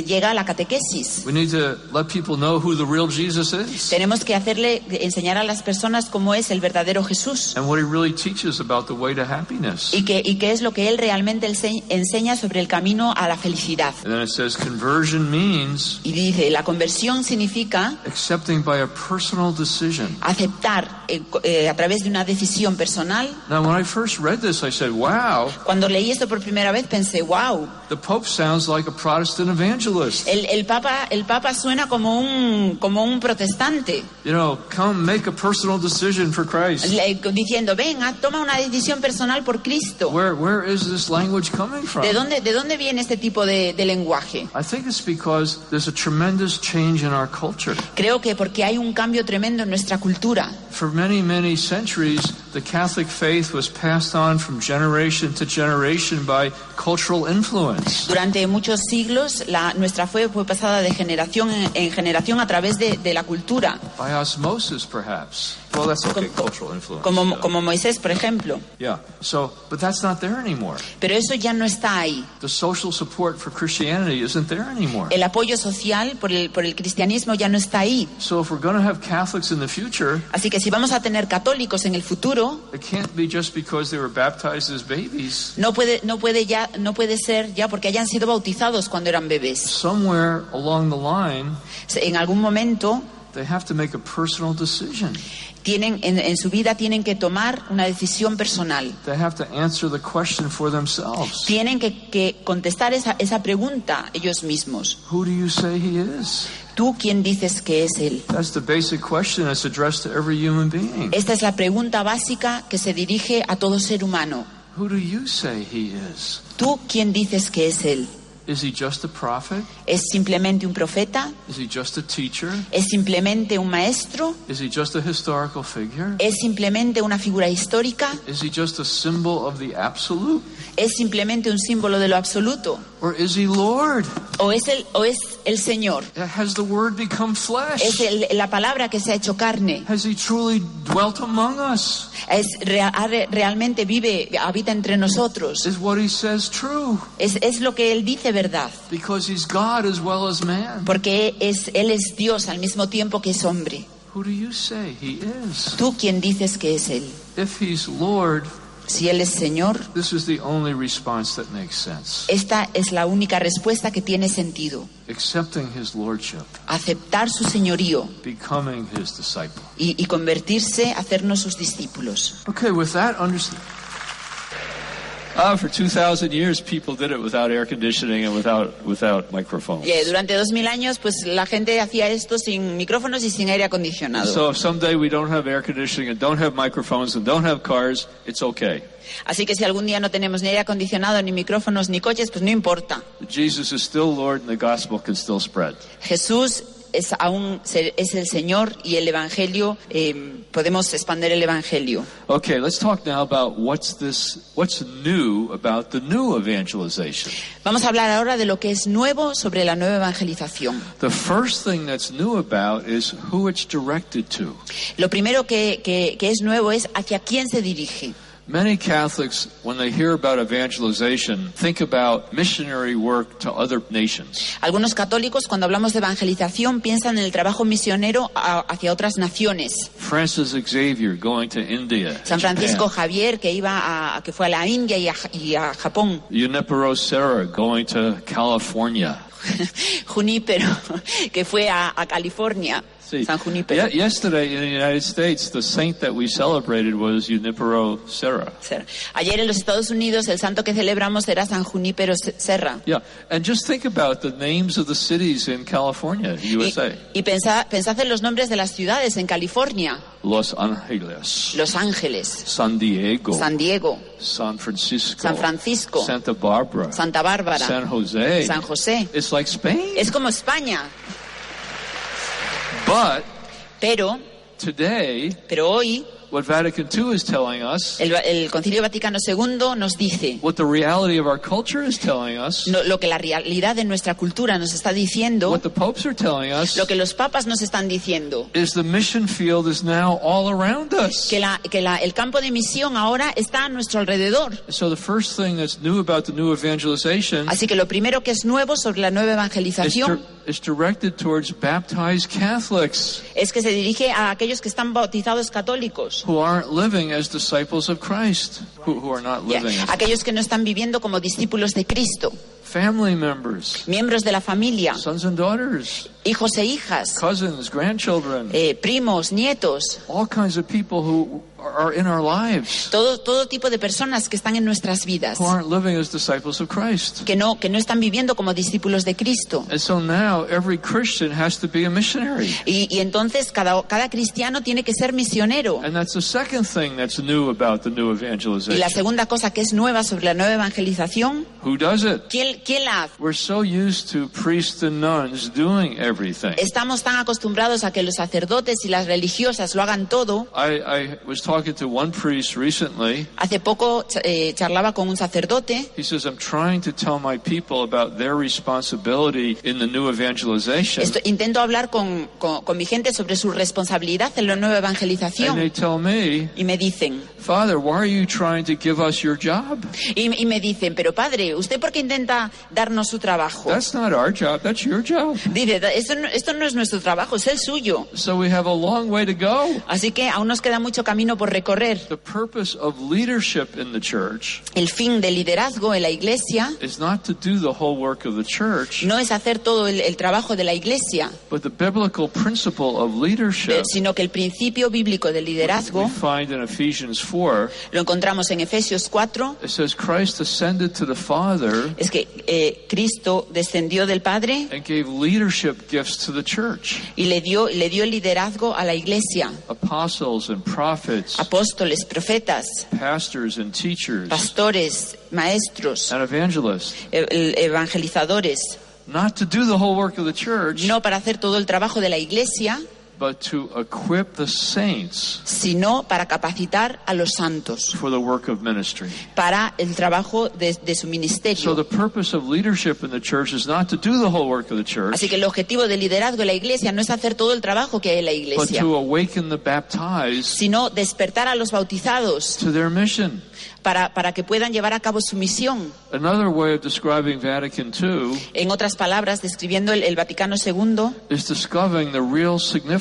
llega la catequesis. We need to let people know who the real Jesus is Tenemos que hacerle, enseñar a las personas cómo es el verdadero Jesús and what he really teaches about the way to happiness. y qué, y qué es lo que Él realmente ense- enseña sobre el camino a la felicidad. And then it says conversion means Y dice, la conversión significa accepting by a personal decision. aceptar eh, eh, a través de una decisión personal. Now, when I first read this, I said, wow, Cuando leí esto por primera vez pensé, wow, the Pope sounds like a Protestant evangelist. el, el Papa, el Papa suena como un, como un protestante, You know, come make a personal decision for Christ. le- diciendo, venga, toma una decisión personal por Cristo. Where, where is this language coming from? ¿De dónde, de dónde viene este tipo de, de lenguaje? I think it's because there's a tremendous change in our culture. Creo que porque hay un cambio tremendo en nuestra cultura. For many, many centuries, the Catholic faith was passed on from generation to generation by cultural influence. Durante muchos siglos la, nuestra fe fue pasada de generación en, en generación a través de, de la cultura, By osmosis, perhaps. Well, that's okay, Como- cultural influence. como, yeah. como Moisés, por ejemplo. Yeah. So, but that's not there anymore. Pero eso ya no está ahí. The social support for Christianity isn't there anymore. El apoyo social por el, por el cristianismo ya no está ahí. So, if we're going to have Catholics in the future, Así que si vamos a tener católicos en el futuro, it can't be just because they were baptized as babies. no puede, no puede ya, no puede ser ya porque hayan sido bautizados cuando eran bebés. Somewhere along the line, En algún momento they have to make a personal decision. tienen, en, en su vida tienen que tomar una decisión personal. They have to answer the question for themselves. Tienen que, que contestar esa, esa pregunta ellos mismos. Who do you say he is? ¿Tú quién dices que es Él? That's the basic question that's addressed to every human being. Esta es la pregunta básica que se dirige a todo ser humano. Who do you say he is? ¿Tú quién dices que es Él? Is he just a prophet? ¿Es simplemente un profeta? Is he just a teacher? ¿Es simplemente un maestro? Is he just a historical figure? ¿Es simplemente una figura histórica? Is he just a symbol of the absolute? ¿Es simplemente un símbolo de lo absoluto? Or is he Lord? ¿O es el, o es el Señor? Has the word become ¿Es flesh? el- la palabra que se ha hecho carne? Has he truly dwelt among us? ¿Es, rea- ha re- realmente vive, habita entre nosotros? Is what he says true? ¿Es, es lo que Él dice verdad? Because he's God as well as man. Porque es, Él es Dios al mismo tiempo que es hombre. Who do you say he is? ¿Tú quién dices que es Él? If he's Lord, Si Él es Señor, this is the only response that makes sense. esta es la única respuesta que tiene sentido. Accepting his lordship, Aceptar su señorío becoming his disciple. y, y convertirse, hacernos sus discípulos. Okay, with that understand. Uh, for 2,000 years, people did it without air conditioning and without, without microphones. Eh, durante años, pues la gente hacía esto sin micrófonos y sin aire acondicionado. So if someday we don't have air conditioning and don't have microphones and don't have cars, it's okay. Así que si algún día no tenemos ni aire acondicionado, ni micrófonos, ni coches, pues no importa. Jesus is still Lord and the gospel can still spread. Jesús es aún es el Señor y el Evangelio, eh, podemos expandir el Evangelio. Okay, let's talk now about what's this, what's new about the new evangelization. Vamos a hablar ahora de lo que es nuevo sobre la nueva evangelización. The first thing that's new about is who it's directed to. Lo primero que, que- que es nuevo es hacia quién se dirige. Many Catholics, when they hear about evangelization, think about missionary work to other nations. Algunos católicos, cuando hablamos de evangelización, piensan en el trabajo misionero a- hacia otras naciones. Francis Xavier going to India, San Francisco Japan. Javier, que iba a, que fue a la India y a, y a Japón. Junipero Serra going to California. Junípero, que fue a, a California. San Junípero. ye- yesterday in the United States, the saint that we celebrated was Junipero Serra. Ser- Ayer en los Estados Unidos el santo que celebramos era San Junípero Se- Serra. Yeah, and just think about the names of the cities in California, Y, USA. y pensad, pensad en los nombres de las ciudades en California. Los Angeles, Los Ángeles, San Diego, San Diego, San Francisco, San Francisco, Santa Barbara, Santa Bárbara, San Jose. San José. It's like Spain. Es como España. But Pero, today, pero hoy what Vatican II is telling us, el, el Concilio Vaticano II nos dice what the reality of our culture is telling us, no- lo que la realidad de nuestra cultura nos está diciendo, what the popes are telling us, lo que los papas nos están diciendo. is the mission field is now all around us. Que, la, que la- el campo de misión ahora está a nuestro alrededor. So the first thing that's new about the new evangelization Así que lo primero que es nuevo sobre la nueva evangelización is directed towards baptized Catholics es que se dirige a aquellos que están bautizados católicos, who aren't living as disciples of Christ, who, who are not Ya, living as aquellos que no están viviendo como discípulos de Cristo, family members, miembros de la familia, sons and daughters, hijos e hijas, cousins, grandchildren, eh, primos, nietos, all kinds of people who are in our lives todo, todo tipo de personas que están en nuestras vidas, who aren't living as disciples of Christ. que no, que no están viviendo como discípulos de Cristo. And so now every Christian has to be a missionary. Y, y entonces cada, cada cristiano tiene que ser misionero. And that's the second thing that's new about the new Y la evangelization. segunda cosa que es nueva sobre la nueva evangelización, Who does it? ¿quién, quién la hace? We're so used to priests and nuns doing everything. Estamos tan acostumbrados a que los sacerdotes y las religiosas lo hagan todo. I, I was talking to one priest recently. Hace poco eh, charlaba con un sacerdote He says, I'm trying to tell my people about their responsibility in the new evangelization. Esto- intento hablar con, con- con mi gente sobre su responsabilidad en la nueva And they evangelización tell me, y me dicen, Father, why are you trying to give us your job? y, y me dicen, pero padre, ¿usted por qué intenta darnos su trabajo? That's not our job, that's your job. Dice, esto no, esto no es nuestro trabajo, es el suyo. So we have a long way to go. Así que aún nos queda mucho camino por recorrer. The purpose of leadership in the church El fin del liderazgo en la iglesia is not to do the whole work of the church, no es hacer todo el, el trabajo de la iglesia, but the biblical principle of leadership eh, sino que el principio bíblico del we liderazgo find in Ephesians 4. lo encontramos en Efesios 4. It says Christ ascended to the Father Es que eh, Cristo descendió del Padre and gave leadership gifts to the church. y le dio, le dio el liderazgo a la iglesia. Apostles and prophets, Apóstoles, profetas, pastors and teachers, pastores, maestros, and evangelists. el- evangelizadores, Not to do the whole work of the church, no para hacer todo el trabajo de la iglesia, but to equip the saints sino para capacitar a los santos for the work of ministry. para el trabajo de, de su So ministerio. the purpose of leadership in the church is not to do the whole work of the church, Así que el objetivo del liderazgo en la iglesia no es hacer todo el trabajo que hay en la but iglesia, to awaken the baptized sino despertar a los bautizados to their mission. para, para que puedan llevar a cabo su misión. Another way of describing Vatican II En otras palabras, describiendo el, el Vaticano II,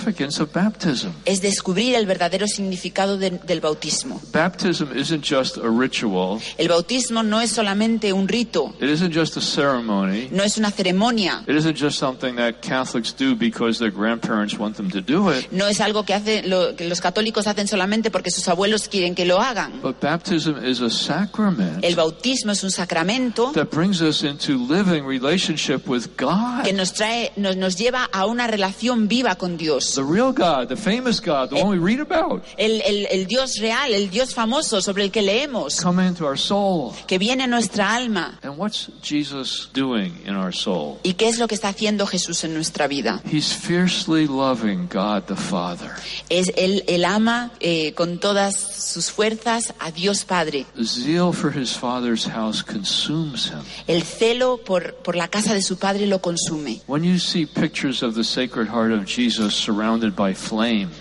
significance of baptism. es descubrir el verdadero significado de- del bautismo. Baptism isn't just a ritual, El bautismo no es solamente un rito, it isn't just a ceremony, no es una ceremonia, it isn't just something that Catholics do because their grandparents want them to do it. no es algo que, hace, lo- que los católicos hacen solamente porque sus abuelos quieren que lo hagan, But baptism is is a sacrament El bautismo es un sacramento that brings us into living relationship with God. que nos trae, nos, nos lleva a una relación viva con Dios. The real God, the famous God, the one we read about, El, el- el Dios real, el Dios famoso sobre el que leemos, come into our soul. que viene a nuestra alma. And what's Jesus doing in our soul? ¿Y qué es lo que está haciendo Jesús en nuestra vida? He's fiercely loving God the Father. Es él, él ama eh, con todas sus fuerzas a Dios Padre. Zeal for his Father's house consumes him. El celo por, por la casa de su Padre lo consume. When you see pictures of the Sacred Heart of Jesus surrounded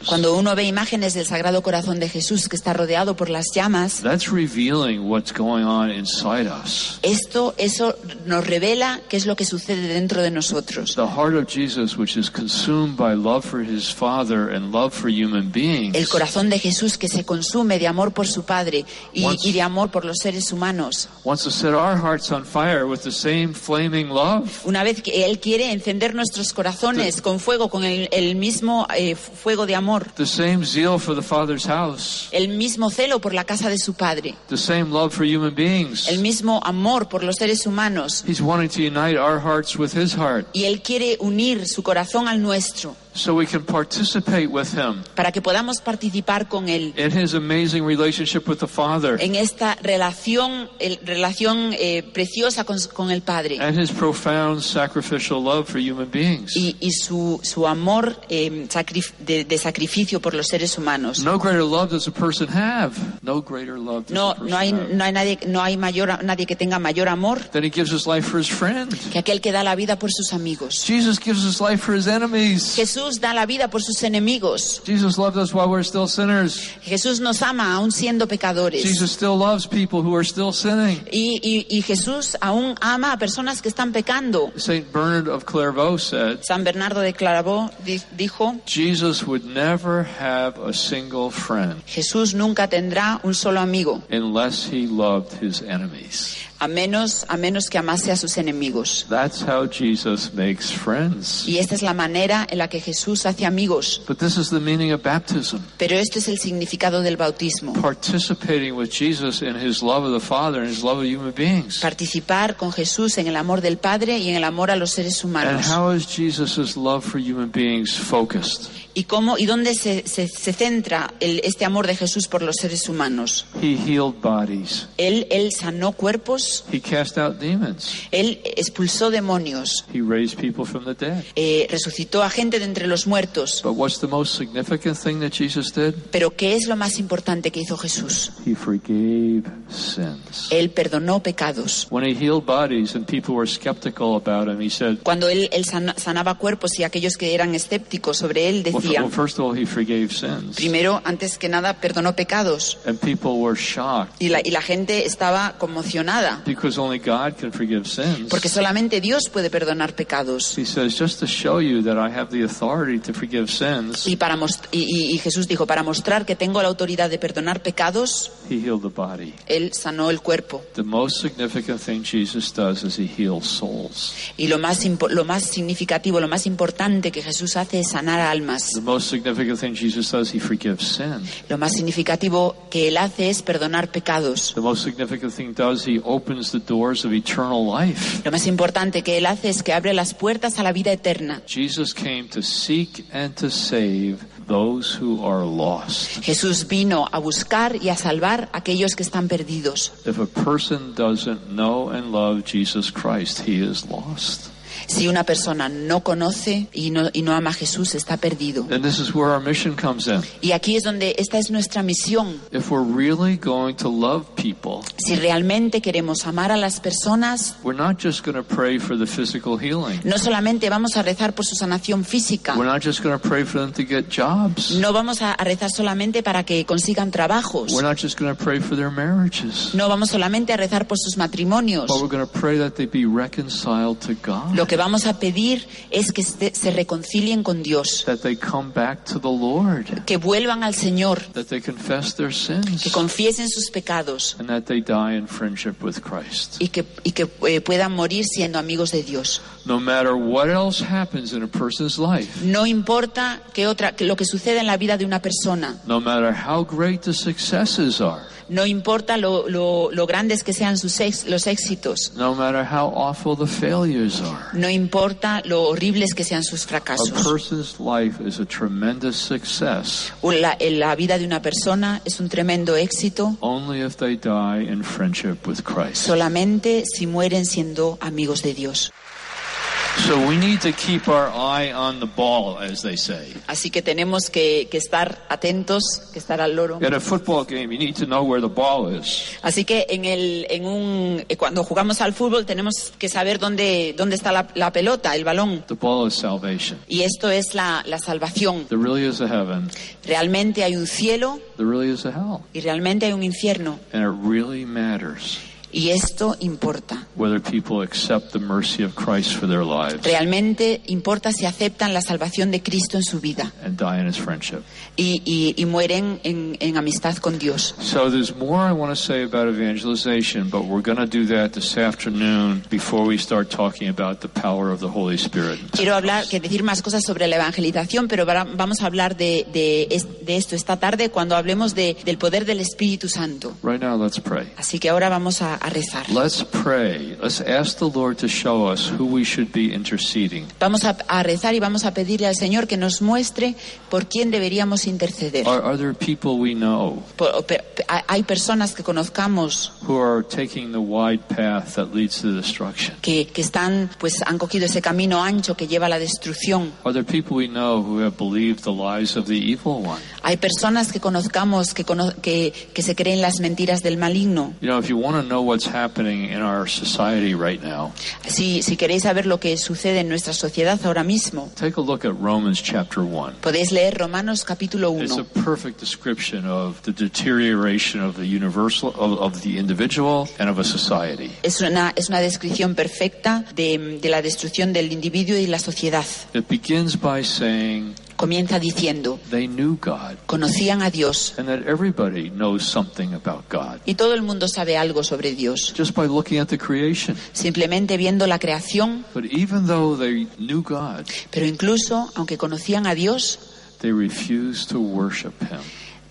Cuando uno ve imágenes del Sagrado Corazón de Jesús que está rodeado por las llamas, that's revealing what's going on inside us. esto, eso nos revela qué es lo que sucede dentro de nosotros. The heart of Jesus, which is consumed by love for his Father and love for human beings, El corazón de Jesús que se consume de amor por su Padre y, y de amor por los seres humanos. wants to set our hearts on fire with the same flaming love. Una vez que Él quiere encender nuestros corazones con fuego, con el, el mismo eh, fuego de amor, The same zeal for the Father's house, el mismo celo por la casa de su Padre, the same love for human beings. el mismo amor por los seres humanos. He's wanting to unite our hearts with His heart. Y Él quiere unir su corazón al nuestro so we can participate with Him para que podamos participar con Él in His amazing relationship with the Father en esta relación, el- relación eh, preciosa con, con el Padre and His profound sacrificial love for human beings. y, y su, su amor eh, sacrif- de, de sacrificio por los seres humanos. No greater love does a person have. No greater love does No, a person no hay, have. no hay nadie, no hay mayor, nadie que tenga mayor amor Then He gives His life for His friend. que aquel que da la vida por sus amigos. Jesus gives His life for His enemies. Jesús da la vida por sus enemigos. Jesus loved us while we're still sinners. Jesús nos ama aún siendo pecadores. Jesus still loves people who are still sinning. Y, y- y Jesús aún ama a personas que están pecando. Saint Bernard of Clairvaux said, San Bernardo de Claravaux di- dijo, Jesus would never have a single friend Jesús nunca tendrá un solo amigo, unless he loved his enemies. A menos, a menos que amase a sus enemigos. That's how Jesus makes friends. Y esta es la manera en la que Jesús hace amigos. But this is the meaning of baptism. Pero esto es el significado del bautismo. Participating with Jesus in his love of the Father and his love of human beings. Participar con Jesús en el amor del Padre y en el amor a los seres And humanos. how is Jesus' love for human beings focused? ¿Y cómo y dónde se, se- se centra el- este amor de Jesús por los seres humanos? He healed bodies. Él, él sanó cuerpos, He cast out demons. él expulsó demonios, He raised people from the dead. eh, resucitó a gente de entre los muertos. But what's the most significant thing that Jesus did? Pero ¿qué es lo más importante que hizo Jesús? He forgave sins. Él perdonó pecados. When he healed bodies and people were skeptical about him, he said, Cuando él, él sana- sanaba cuerpos y aquellos que eran escépticos sobre él decían, well, first of all, he forgave sins. primero, antes que nada, perdonó pecados. And people were shocked Y la, y la gente estaba conmocionada, because only God can forgive sins. porque solamente Dios puede perdonar pecados. He says, just to show you that I have the authority to forgive sins, Y, para most- y, y- y Jesús dijo, para mostrar que tengo la autoridad de perdonar pecados, he healed the body. Él sanó el cuerpo. The most significant thing Jesus does is he heals souls. Y lo más, impo- lo más significativo, lo más importante que Jesús hace es sanar almas. The most significant thing Jesus does, he forgives sin. Lo más significativo que Él hace es perdonar pecados. The most significant thing does, he opens the doors of eternal life. Lo más importante que Él hace es que abre las puertas a la vida eterna. Jesus came to seek and to save those who are lost. Jesús vino a buscar y a salvar a aquellos que están perdidos. If a person doesn't know and love Jesus Christ, he is lost. Si una persona no conoce y no, y no ama a Jesús, está perdido. And this is where our mission comes in. Y aquí es donde esta es nuestra misión. If we're really going to love people, Si realmente queremos amar a las personas, we're not just going to pray for the physical healing. no solamente vamos a rezar por su sanación física, We're not just going to pray for them to get jobs. no vamos a a rezar solamente para que consigan trabajos, We're not just going to pray for their marriages. no vamos solamente a rezar por sus matrimonios. But we're going to pray that they be reconciled to God. Lo que vamos a pedir es que se, se reconcilien con Dios, that they come back to the Lord, que vuelvan al Señor, that they confess their que sins, confiesen sus pecados. And that they die in friendship with Christ. y que, y que eh, puedan morir siendo amigos de Dios. No matter what else happens in a person's life, No importa que otra, que lo que suceda en la vida de una persona, no matter how great the successes are, no importa lo, lo- lo grandes que sean sus ex- los éxitos, no matter how awful the failures are, no importa lo horribles que sean sus a fracasos. person's life is a tremendous success La, en la vida de una persona es un tremendo éxito only if they die in friendship with Christ. solamente si mueren siendo amigos de Dios. Así que tenemos que, que estar atentos, que estar al loro. At a football game, you need to know where the ball is. Así que en el, en un, eh, cuando jugamos al fútbol tenemos que saber dónde, dónde está la, la pelota, el balón. The ball is salvation. Y esto es la, la salvación. There really is a heaven. Realmente hay un cielo There really is a hell. y realmente hay un infierno. And it really matters Y esto importa. whether people accept the mercy of Christ for their lives Realmente importa si aceptan la salvación de Cristo en su vida and die in his friendship. y, y- y mueren en, en amistad con Dios. So there's more I want to say about evangelization, but we're going to do that this afternoon before we start talking about the power of the Holy Spirit. Quiero hablar, que decir más cosas sobre la evangelización, pero vamos a hablar de, de de esto esta tarde cuando hablemos de- del poder del Espíritu Santo. Right now, let's pray. Así que ahora vamos a, a rezar. Let's pray. Let's ask the Lord to show us who we should be interceding. Vamos a, a rezar y vamos a pedirle al Señor que nos muestre por quién deberíamos interceder. Are, are there people we know Por- hay- personas que conozcamos who are taking the wide path that leads to destruction? que, que están, pues han cogido ese camino ancho que lleva a la destrucción. Are there people we know who have believed the lies of the evil one? Hay personas que conozcamos que, cono- que, que se creen las mentiras del maligno. You know, if you want to know what's happening in our society right now, Si, si queréis saber lo que sucede en nuestra sociedad ahora mismo, take a look at Romans chapter 1. podéis leer Romanos capítulo It's a 1. perfect description of the deterioration of the universal of, of the individual and of a society. Es una, es una descripción perfecta de, de la destrucción del individuo y la sociedad. It begins by saying Comienza diciendo, they knew God conocían a Dios and that everybody knows something about God y todo el mundo sabe algo sobre Dios. just by looking at the creation. Simplemente viendo la creación, But even though they knew God, pero incluso aunque conocían a Dios, they refused to worship him.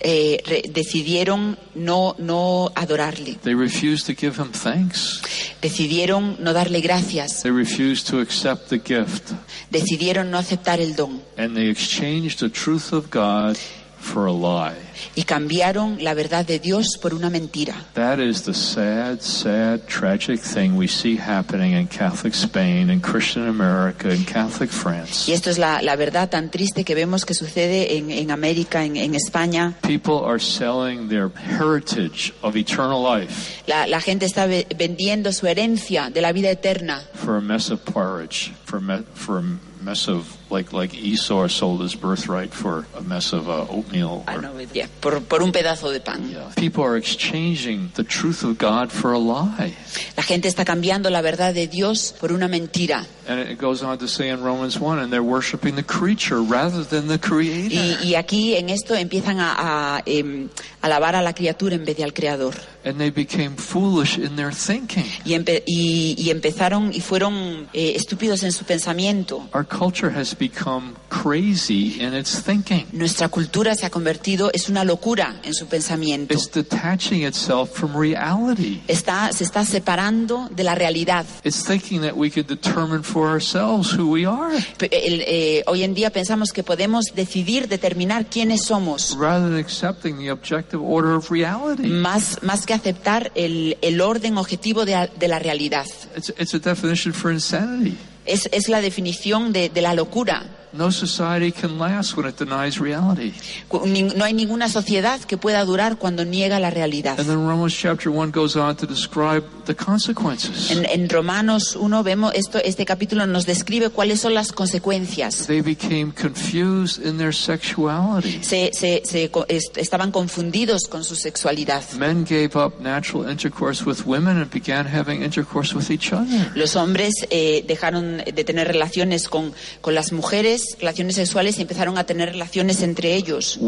Eh, re- decidieron no, no adorarle. They refused to give him thanks. Decidieron no darle gracias. They refused to accept the gift. Decidieron no aceptar el don. And they exchanged the truth of God for a lie. Y cambiaron la verdad de Dios por una mentira. That is the sad, sad, tragic thing we see happening in Catholic Spain, in Christian America, in Catholic France. Y esto es la, la verdad tan triste que vemos que sucede en, en América, en, en España. People are selling their heritage of eternal life La, la gente está ve- vendiendo su herencia de la vida eterna for a mess of porridge, for a, me- for a mess of, like, like Esau sold his birthright for a mess of uh, oatmeal. Ah, or- no, ya, por, por un pedazo de pan. Yeah. People are exchanging the truth of God for a lie. La gente está cambiando la verdad de Dios por una mentira. And it goes on to say in Romans 1, and they're worshiping the creature rather than the creator. Y, y aquí en esto empiezan a, a, em, alabar a la criatura en vez de al creador. And they became foolish in their thinking. Y, empe- y- y empezaron y fueron eh, estúpidos en su pensamiento. Our culture has become crazy in its thinking. Nuestra cultura se ha convertido, es una locura en su pensamiento. It's detaching itself from reality. Está, se está separando de la realidad. It's thinking that we could determine for ourselves who we are el- eh, hoy en día pensamos que podemos decidir, determinar quiénes somos, rather than accepting the objective order of reality. más, más que aceptar el, el orden objetivo de, de la realidad. It's, it's a definition for insanity. Es, es la definición de, de la locura. No society can last when it denies reality. No hay ninguna sociedad que pueda durar cuando niega la realidad. And then Romans chapter 1 goes on to describe the consequences. En, en Romanos 1 vemos esto, este capítulo nos describe cuáles son las consecuencias. They became confused in their sexuality. Se, se- se estaban confundidos con su sexualidad. Men gave up natural intercourse with women and began having intercourse with each other. Los hombres eh, dejaron de tener relaciones con, con las mujeres, relaciones sexuales, y empezaron a tener relaciones entre ellos.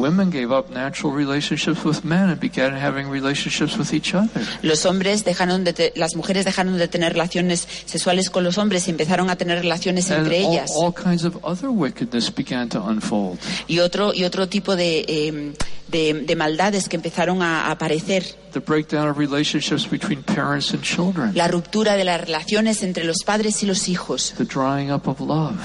Los hombres dejaron de te- las mujeres dejaron de tener relaciones sexuales con los hombres y empezaron a tener relaciones And entre all, ellas. all kinds of other wickedness began to unfold. Y otro, y otro tipo de, eh, de, de maldades que empezaron a, a aparecer. The breakdown of relationships between parents and children. La ruptura de las relaciones entre los padres y los hijos. The drying up of love.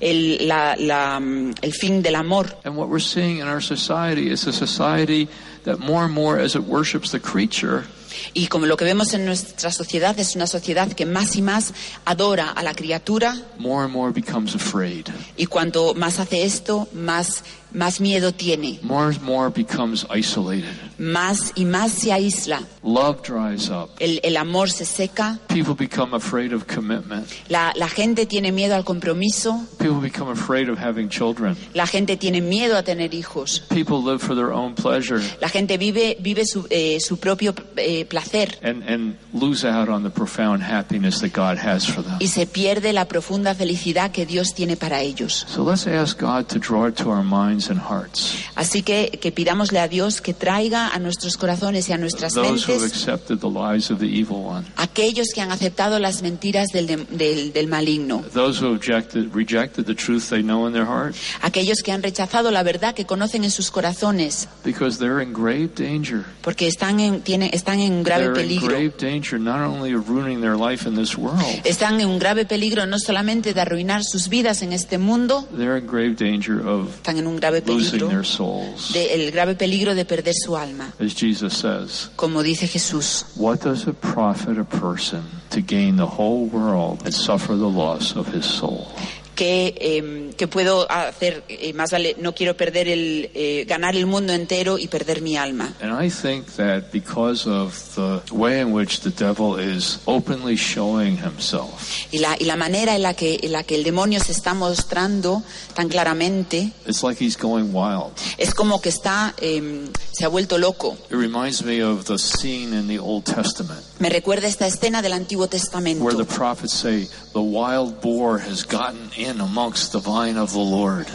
El, la- la, mm, el fin del amor. And what we're seeing in our society is a society that more and more, as it worships the creature, Y como lo que vemos en nuestra sociedad es una sociedad que más y más adora a la criatura more and more becomes afraid. y cuanto más hace esto, más, más miedo tiene, More and more becomes isolated. más y más se aísla. Love dries up. El, el amor se seca, People become afraid of commitment. la, la gente tiene miedo al compromiso, People become afraid of having children. la gente tiene miedo a tener hijos, People live for their own pleasure la gente vive, vive su, eh, su propio eh, placer and, and lose out on the profound happiness that God has for them. y se pierde la profunda felicidad que Dios tiene para ellos. So let's ask God to draw it to our minds and hearts. Así que, que pidámosle a Dios que traiga a nuestros corazones y a nuestras Those who have mentes accepted the lies of the evil one. aquellos que han aceptado las mentiras del, de- del, del maligno, Those who objected, rejected the truth they know in their heart aquellos que han rechazado la verdad que conocen en sus corazones, because they're in grave danger. porque están en, tienen, están en un grave peligro. Están en un grave peligro no solamente de arruinar sus vidas en este mundo, están en un grave losing peligro, their souls. de- el grave peligro de perder su alma, As Jesus says, como dice Jesús. What does it profit a person to gain the whole world and suffer the loss of his soul? Que, eh, que puedo hacer, eh, más vale, no quiero perder el, eh, ganar el mundo entero y perder mi alma. And I think that because of the way in which the devil is openly showing himself, Y la, y la manera en la, que, en la que el demonio se está mostrando tan claramente it's like he's going wild. es como que está, eh, se ha vuelto loco. It reminds me of the scene in the Old Testament Me recuerda esta escena del Antiguo Testamento, where the prophets say, The wild boar has gotten in amongst the vine of the Lord.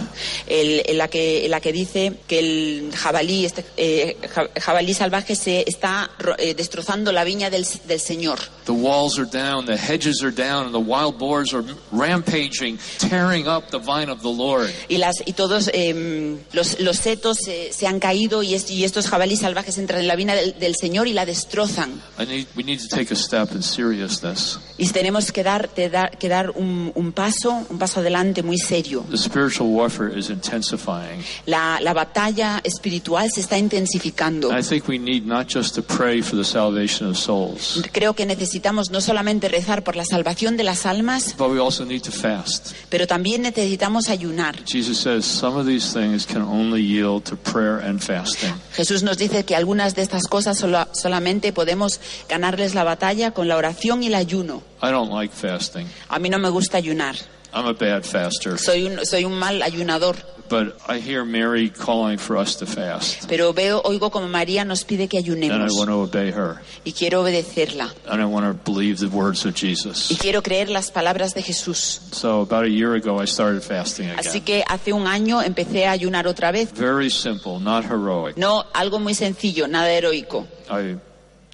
el- la que, en la que dice que el jabalí, este, eh, ja- jabalí salvaje se está eh, destrozando la viña del, del Señor. The walls are down, the hedges are down, and the wild boars are rampaging, tearing up the vine of the Lord. Y, las, y todos eh, los, los setos se, se han caído y, es- y estos jabalíes salvajes entran en la viña del, del Señor y la destrozan. I need, we need to take a step in seriousness. Y tenemos que dar, te dar- que dar un, un paso, un paso adelante muy serio. The spiritual warfare is intensifying. La, la batalla espiritual se está intensificando. I think we need not just to pray for the salvation of souls, Creo que necesitamos no solamente rezar por la salvación de las almas, but we also need to fast. pero también necesitamos ayunar. Jesus says some of these things can only yield to prayer and fasting. Jesús nos dice que algunas de estas cosas solo- solamente podemos ganarles la batalla con la oración y el ayuno. I don't like fasting. A mí no me gusta ayunar. I'm a bad faster. Soy un, soy un mal ayunador. But I hear Mary calling for us to fast, Pero veo, oigo como María nos pide que and I ayunemos. want to obey her. Y quiero obedecerla. And I want to believe the words of Y Jesus. quiero creer las palabras de Jesús. So about a year ago, I started fasting Así again. que hace un año empecé a ayunar otra vez. Very simple, not heroic. No, algo muy sencillo, nada heroico. I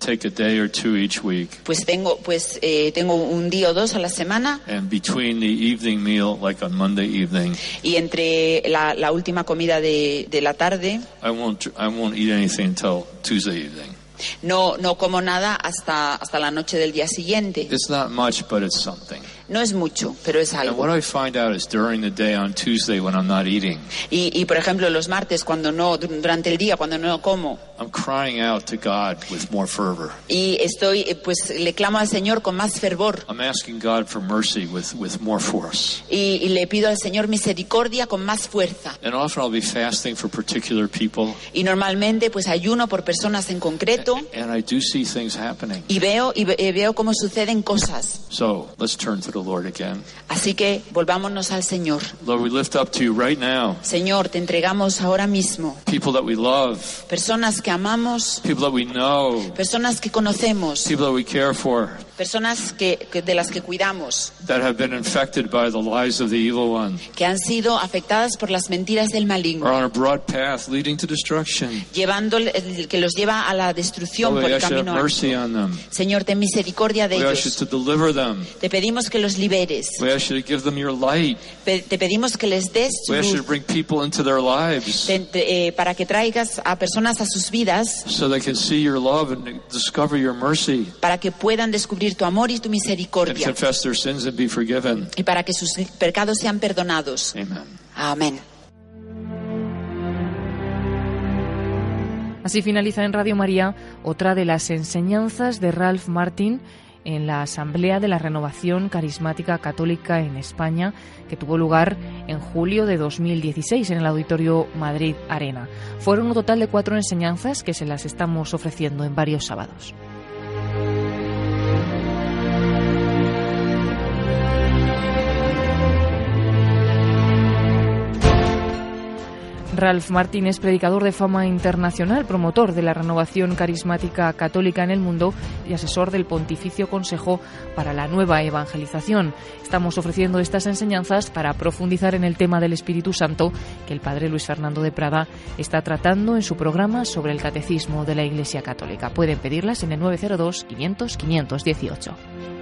take a day or two each week, Pues tengo, pues eh, tengo un día o dos a la semana and between the evening meal, like on Monday evening, y entre la, la última comida de, de la tarde I won't I won't eat anything until Tuesday evening. no, no como nada hasta, hasta la noche del día siguiente. It's not much, but it's something. No es mucho, pero es And algo. what I find out is during the day on Tuesday when I'm not eating, Y, y, por ejemplo, los martes, cuando no, dur- durante el día, cuando no como, I'm crying out to God with more fervor. y estoy, eh, pues le clamo al Señor con más fervor. I'm asking God for mercy with, with more force. Y, y le pido al Señor misericordia con más fuerza. And often I'll be fasting for particular people, Y normalmente, pues ayuno por personas en concreto. and I do see things happening. Y veo, y eh, veo cómo suceden cosas. So let's turn to the Lord again. Así que volvámonos al Señor. Lord, we lift up to you right now Señor, te entregamos ahora mismo people that we love, personas que amamos, people that we know, personas que conocemos, people that we care for, personas que, que- de las que cuidamos, that have been infected by the lies of the evil one, que han sido afectadas por las mentiras del maligno, on a broad path leading to destruction. llevando el que los lleva a la destrucción por el camino. Señor, ten misericordia de ellos. Te pedimos que los liberes. Te pedimos que les des luz. eh, para que traigas a personas a sus vidas, so they can see your love and discover your mercy. Para que puedan descubrir tu amor y tu and misericordia, confess their sins and be forgiven. y para que sus pecados sean perdonados. Amen. Amén. Así finaliza en Radio María otra de las enseñanzas de Ralph Martin en la Asamblea de la Renovación Carismática Católica en España, que tuvo lugar en julio de 2016 en el Auditorio Madrid Arena. Fueron un total de cuatro enseñanzas que se las estamos ofreciendo en varios sábados. Ralph Martin es predicador de fama internacional, promotor de la renovación carismática católica en el mundo y asesor del Pontificio Consejo para la Nueva Evangelización. Estamos ofreciendo estas enseñanzas para profundizar en el tema del Espíritu Santo que el Padre Luis Fernando de Prada está tratando en su programa sobre el Catecismo de la Iglesia Católica. Pueden pedirlas en el 902 500 518.